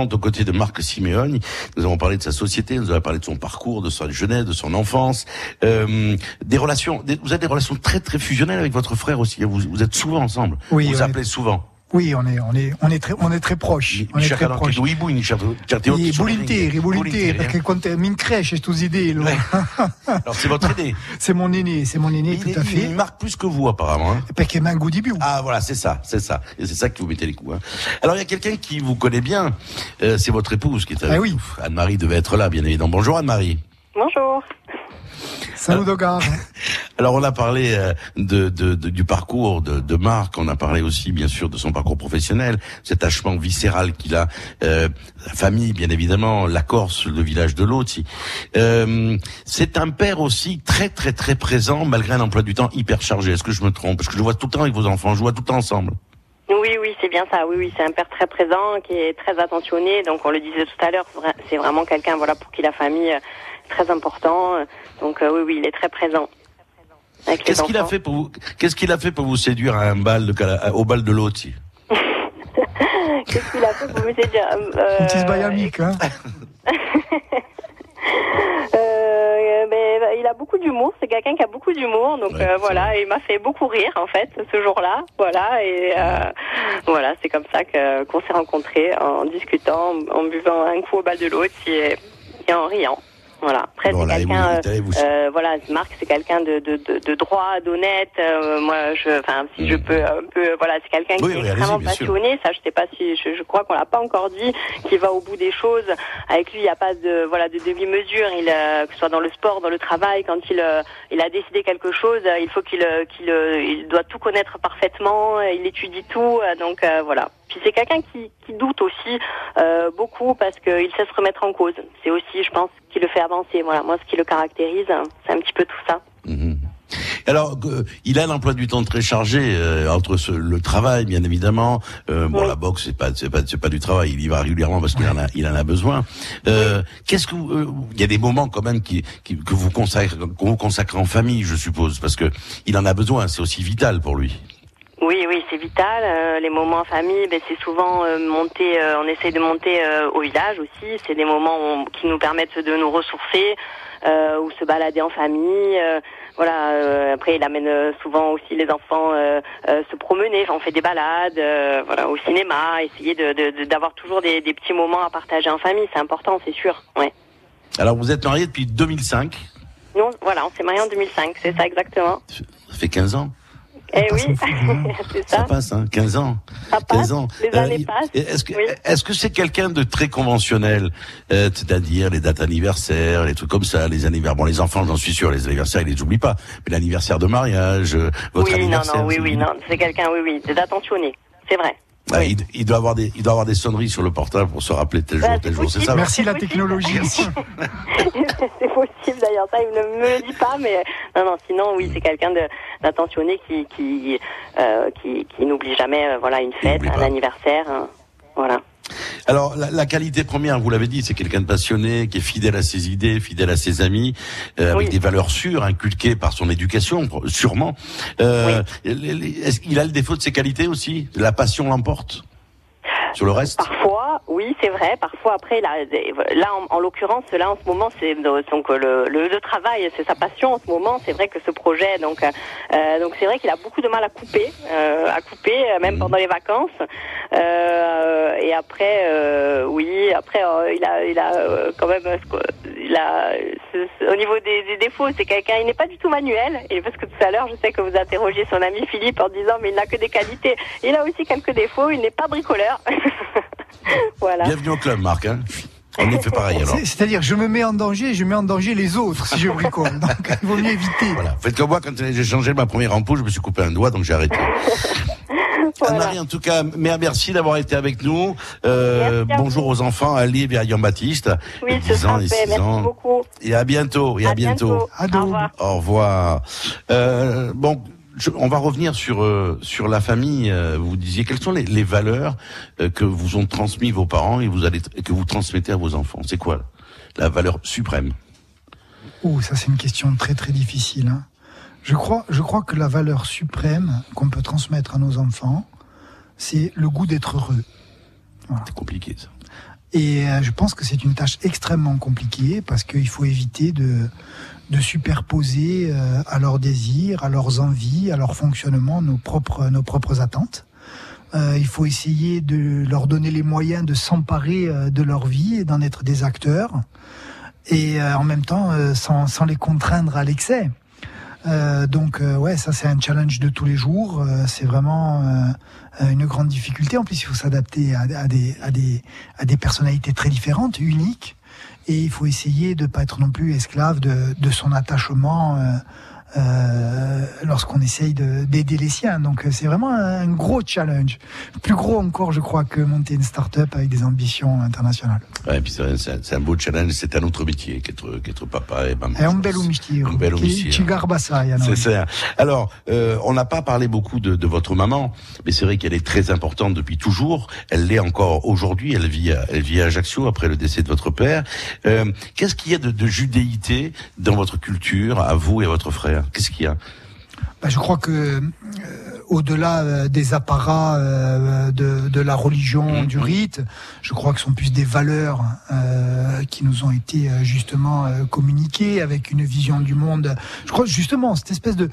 Speaker 1: aux côtés de Marc Siméon. Nous avons parlé de sa société, nous avons parlé de son parcours, de sa jeunesse, de son enfance, euh, des relations. Des, vous avez des relations très très fusionnelles avec votre frère aussi. Hein. Vous, vous êtes souvent ensemble.
Speaker 4: Oui,
Speaker 1: vous, vous appelez souvent.
Speaker 4: Oui, on est, on est, on est très, on est très proche. On est très proche.
Speaker 1: certe volte
Speaker 4: I volentieri, Volentieri, perché quando mi incresce queste idee, lo-
Speaker 1: Alors c'est votre aîné.
Speaker 4: c'est mon aîné, c'est mon aîné, tout à
Speaker 1: Il,
Speaker 4: fait.
Speaker 1: il marque plus que vous apparemment. hein.
Speaker 4: Perché mi ha un goût.
Speaker 1: Ah voilà, c'est ça, c'est ça. Et c'est ça que vous mettez les coups. hein. Alors il y a quelqu'un qui vous connaît bien, euh, c'est votre épouse qui est avec
Speaker 4: Ah oui.
Speaker 1: vous. Anne-Marie devait être là, bien évidemment. Bonjour Anne-Marie.
Speaker 16: Bonjour.
Speaker 4: Saluto caro.
Speaker 1: Alors on a parlé euh, de, de- de- du parcours de, de Marc, on a parlé aussi bien sûr de son parcours professionnel, cet attachement viscéral qu'il a, euh, la famille bien évidemment, la Corse, le village de Loti. Euh, c'est un père aussi très très très présent malgré un emploi du temps hyper chargé. Est-ce que je me trompe? Parce que je vois tout le temps avec vos enfants, je vois tout le temps ensemble.
Speaker 16: Oui, oui, c'est bien ça. Oui, oui, c'est un père très présent, qui est très attentionné. Donc, on le disait tout à l'heure, c'est vraiment quelqu'un, voilà, pour qui la famille euh, est très important. Donc, euh, oui, oui, il est très présent.
Speaker 1: Qu'est-ce qu'il a fait pour vous Qu'est-ce qu'il a fait pour vous séduire à un bal de, Cala- au bal de Loti
Speaker 16: Qu'est-ce qu'il a fait pour me séduire euh,
Speaker 4: Un petit sbayamique, hein.
Speaker 16: euh, ben, il a beaucoup d'humour, c'est quelqu'un qui a beaucoup d'humour, donc euh, voilà, il m'a fait beaucoup rire en fait ce jour-là, voilà, et euh, voilà, c'est comme ça que qu'on s'est rencontrés en discutant, en buvant un coup au bal de l'autre et, et en riant. Voilà. Après, c'est quelqu'un,
Speaker 1: vous-
Speaker 16: euh, voilà, Marc, c'est quelqu'un de, de, de, de droit, d'honnête. euh, moi, je, enfin, si je peux un peu, voilà, c'est quelqu'un.
Speaker 1: Oui,
Speaker 16: qui
Speaker 1: oui,
Speaker 16: est
Speaker 1: sûr.
Speaker 16: passionné. Ça, je sais pas si, je, je crois qu'on l'a pas encore dit, qui va au bout des choses. Avec lui, il n'y a pas de, voilà, de demi-mesure. Il, euh, que ce soit dans le sport, dans le travail, quand il, euh, il a décidé quelque chose, euh, il faut qu'il, euh, qu'il, euh, il doit tout connaître parfaitement. euh, Il étudie tout, euh, donc euh, voilà. Puis c'est quelqu'un qui, qui doute aussi euh, beaucoup parce qu'il sait se remettre en cause. C'est aussi, je pense, qui le fait avancer. Voilà, moi, ce qui le caractérise, c'est un petit peu tout ça.
Speaker 1: Alors, euh, il a un emploi du temps très chargé euh, entre ce- le travail, bien évidemment. Euh, bon, la boxe, c'est pas, c'est pas, c'est pas du travail. Il y va régulièrement parce qu'il en a, il en a besoin. Euh, Qu'est-ce que, vous- euh, il y a des moments quand même qui, qui- que vous consacrez, qu'on vous consacre en famille, je suppose, parce que il en a besoin. C'est aussi vital pour lui.
Speaker 16: Oui, oui, c'est vital. Euh, les moments en famille, ben, c'est souvent euh, monter. euh, on essaie de monter euh, au village aussi. C'est des moments on- qui nous permettent de nous ressourcer ou se balader en famille. voilà. après, il amène souvent aussi les enfants se promener. Enfin, on fait des balades, voilà, au cinéma. Essayer de de- de- d'avoir toujours des, des petits moments à partager en famille. C'est important, c'est sûr. Ouais.
Speaker 1: Alors, vous êtes marié depuis 2005.
Speaker 16: Non, voilà, on s'est mariés en 2005. C'est ça exactement.
Speaker 1: Ça fait 15 ans?
Speaker 16: Eh oui, c'est
Speaker 1: Ça
Speaker 16: ça.
Speaker 1: passe, hein, 15 ans.
Speaker 16: Ça passe,
Speaker 1: 15 ans.
Speaker 16: les années passent.
Speaker 1: Est-ce que
Speaker 16: Oui.
Speaker 1: est-ce que c'est quelqu'un de très conventionnel, euh, c'est-à-dire les dates anniversaires, les trucs comme ça, les anniversaires. Bon, les enfants, j'en suis sûr, les anniversaires, ils les oublient pas. Mais l'anniversaire de mariage, euh, votre
Speaker 16: oui, non,
Speaker 1: anniversaire.
Speaker 16: non, oui,
Speaker 1: c'est-
Speaker 16: oui, non, c'est quelqu'un, oui, oui, d'attentionné, c'est vrai.
Speaker 1: Ah, il, il doit avoir des, il doit avoir des sonneries sur le portable pour se rappeler tel jour,
Speaker 16: Bah,
Speaker 1: tel
Speaker 16: c'est
Speaker 1: jour. C'est
Speaker 16: possible.
Speaker 1: ça.
Speaker 4: Merci la
Speaker 16: possible.
Speaker 4: technologie.
Speaker 16: c'est possible d'ailleurs, ça, il ne me le dit pas, mais non, non, sinon, oui, c'est quelqu'un de- d'attentionné qui, qui, euh, qui, qui n'oublie jamais, euh, voilà, une fête, un anniversaire, hein, voilà.
Speaker 1: Alors, la, la qualité première, vous l'avez dit, c'est quelqu'un de passionné, qui est fidèle à ses idées, fidèle à ses amis, euh, avec des valeurs sûres, inculquées par son éducation, sûrement. Euh, est-ce qu'il a le défaut de ses qualités aussi? La passion l'emporte? Sur le reste?
Speaker 16: Parfois, oui, c'est vrai. Parfois, après, là, là en, en l'occurrence, là, en ce moment, c'est donc le, le, le travail, c'est sa passion en ce moment. C'est vrai que ce projet, donc, euh, donc c'est vrai qu'il a beaucoup de mal à couper, euh, à couper, euh, même pendant les vacances. Euh, et après, euh, oui, après, euh, il a, il a euh, quand même, euh, il a, au niveau des, des défauts, c'est quelqu'un, il n'est pas du tout manuel. Et parce que tout à l'heure, je sais que vous interrogez son ami Philippe en disant, mais il n'a que des qualités. Il a aussi quelques défauts. Il n'est pas bricoleur. voilà.
Speaker 1: Bienvenue au club, Marc. Hein On y fait pareil alors.
Speaker 4: C'est- C'est-à-dire, je me mets en danger je mets en danger les autres si je bricole. Donc, il vaut mieux éviter.
Speaker 1: Voilà. Faites comme moi, quand j'ai changé ma première ampoule, je me suis coupé un doigt, donc j'ai arrêté. Anne-Marie, en tout cas, mais- merci d'avoir été avec nous. Euh, bonjour aux enfants, à Liv et à Jean-Baptiste.
Speaker 16: Oui,
Speaker 1: de
Speaker 16: ce
Speaker 1: 10
Speaker 16: sera
Speaker 1: ans et
Speaker 16: fait.
Speaker 1: 6
Speaker 16: Merci
Speaker 1: ans.
Speaker 16: beaucoup.
Speaker 1: Et à bientôt, et à, bientôt.
Speaker 16: Au revoir.
Speaker 1: Au revoir. Euh, bon, je- on va revenir sur euh, sur la famille. Euh, Vous disiez quelles sont les, les valeurs euh, que vous ont transmis vos parents et vous allez que vous transmettez à vos enfants? C'est quoi la valeur suprême?
Speaker 4: Ouh, ça c'est une question très très difficile. hein. Je crois, je crois que la valeur suprême qu'on peut transmettre à nos enfants, c'est le goût d'être heureux.
Speaker 1: C'est compliqué ça.
Speaker 4: Et euh, je pense que c'est une tâche extrêmement compliquée parce qu'il faut éviter de, de superposer euh, à leurs désirs, à leurs envies, à leur fonctionnement nos propres, nos propres attentes. Euh, il faut essayer de leur donner les moyens de s'emparer euh, de leur vie et d'en être des acteurs. Et en même temps, sans, sans les contraindre à l'excès. Euh, donc euh, ouais, ça c'est un challenge de tous les jours. Euh, c'est vraiment euh, une grande difficulté. En plus, il faut s'adapter à, des, à, des, à des personnalités très différentes, uniques. Et il faut essayer de pas être non plus esclave de, de son attachement euh, lorsqu'on essaye de- d'aider les siens. Donc euh, c'est vraiment un, gros challenge. Plus gros encore, je crois, que monter une start-up avec des ambitions internationales.
Speaker 1: Ouais, et puis c'est un- beau challenge, c'est un autre métier qu'être qu'être papa et maman.
Speaker 4: Un bel mestiere.
Speaker 1: Un bel
Speaker 4: noi.
Speaker 1: C'est ça. Alors, euh, on n'a pas parlé beaucoup de, de votre maman, mais c'est vrai qu'elle est très importante depuis toujours. Elle l'est encore aujourd'hui. Elle vit, à, elle vit à Ajaccio après le décès de votre père. Euh, Qu'est-ce qu'il y a de, de judéité dans votre culture, à vous et à votre frère? Qu'est-ce qu'il y a?
Speaker 4: Bah, je crois que euh, au-delà euh, des apparats euh, de, de la religion, du rite, je crois que ce sont plus des valeurs euh, qui nous ont été justement euh, communiquées avec une vision du monde. Je crois justement cette espèce de,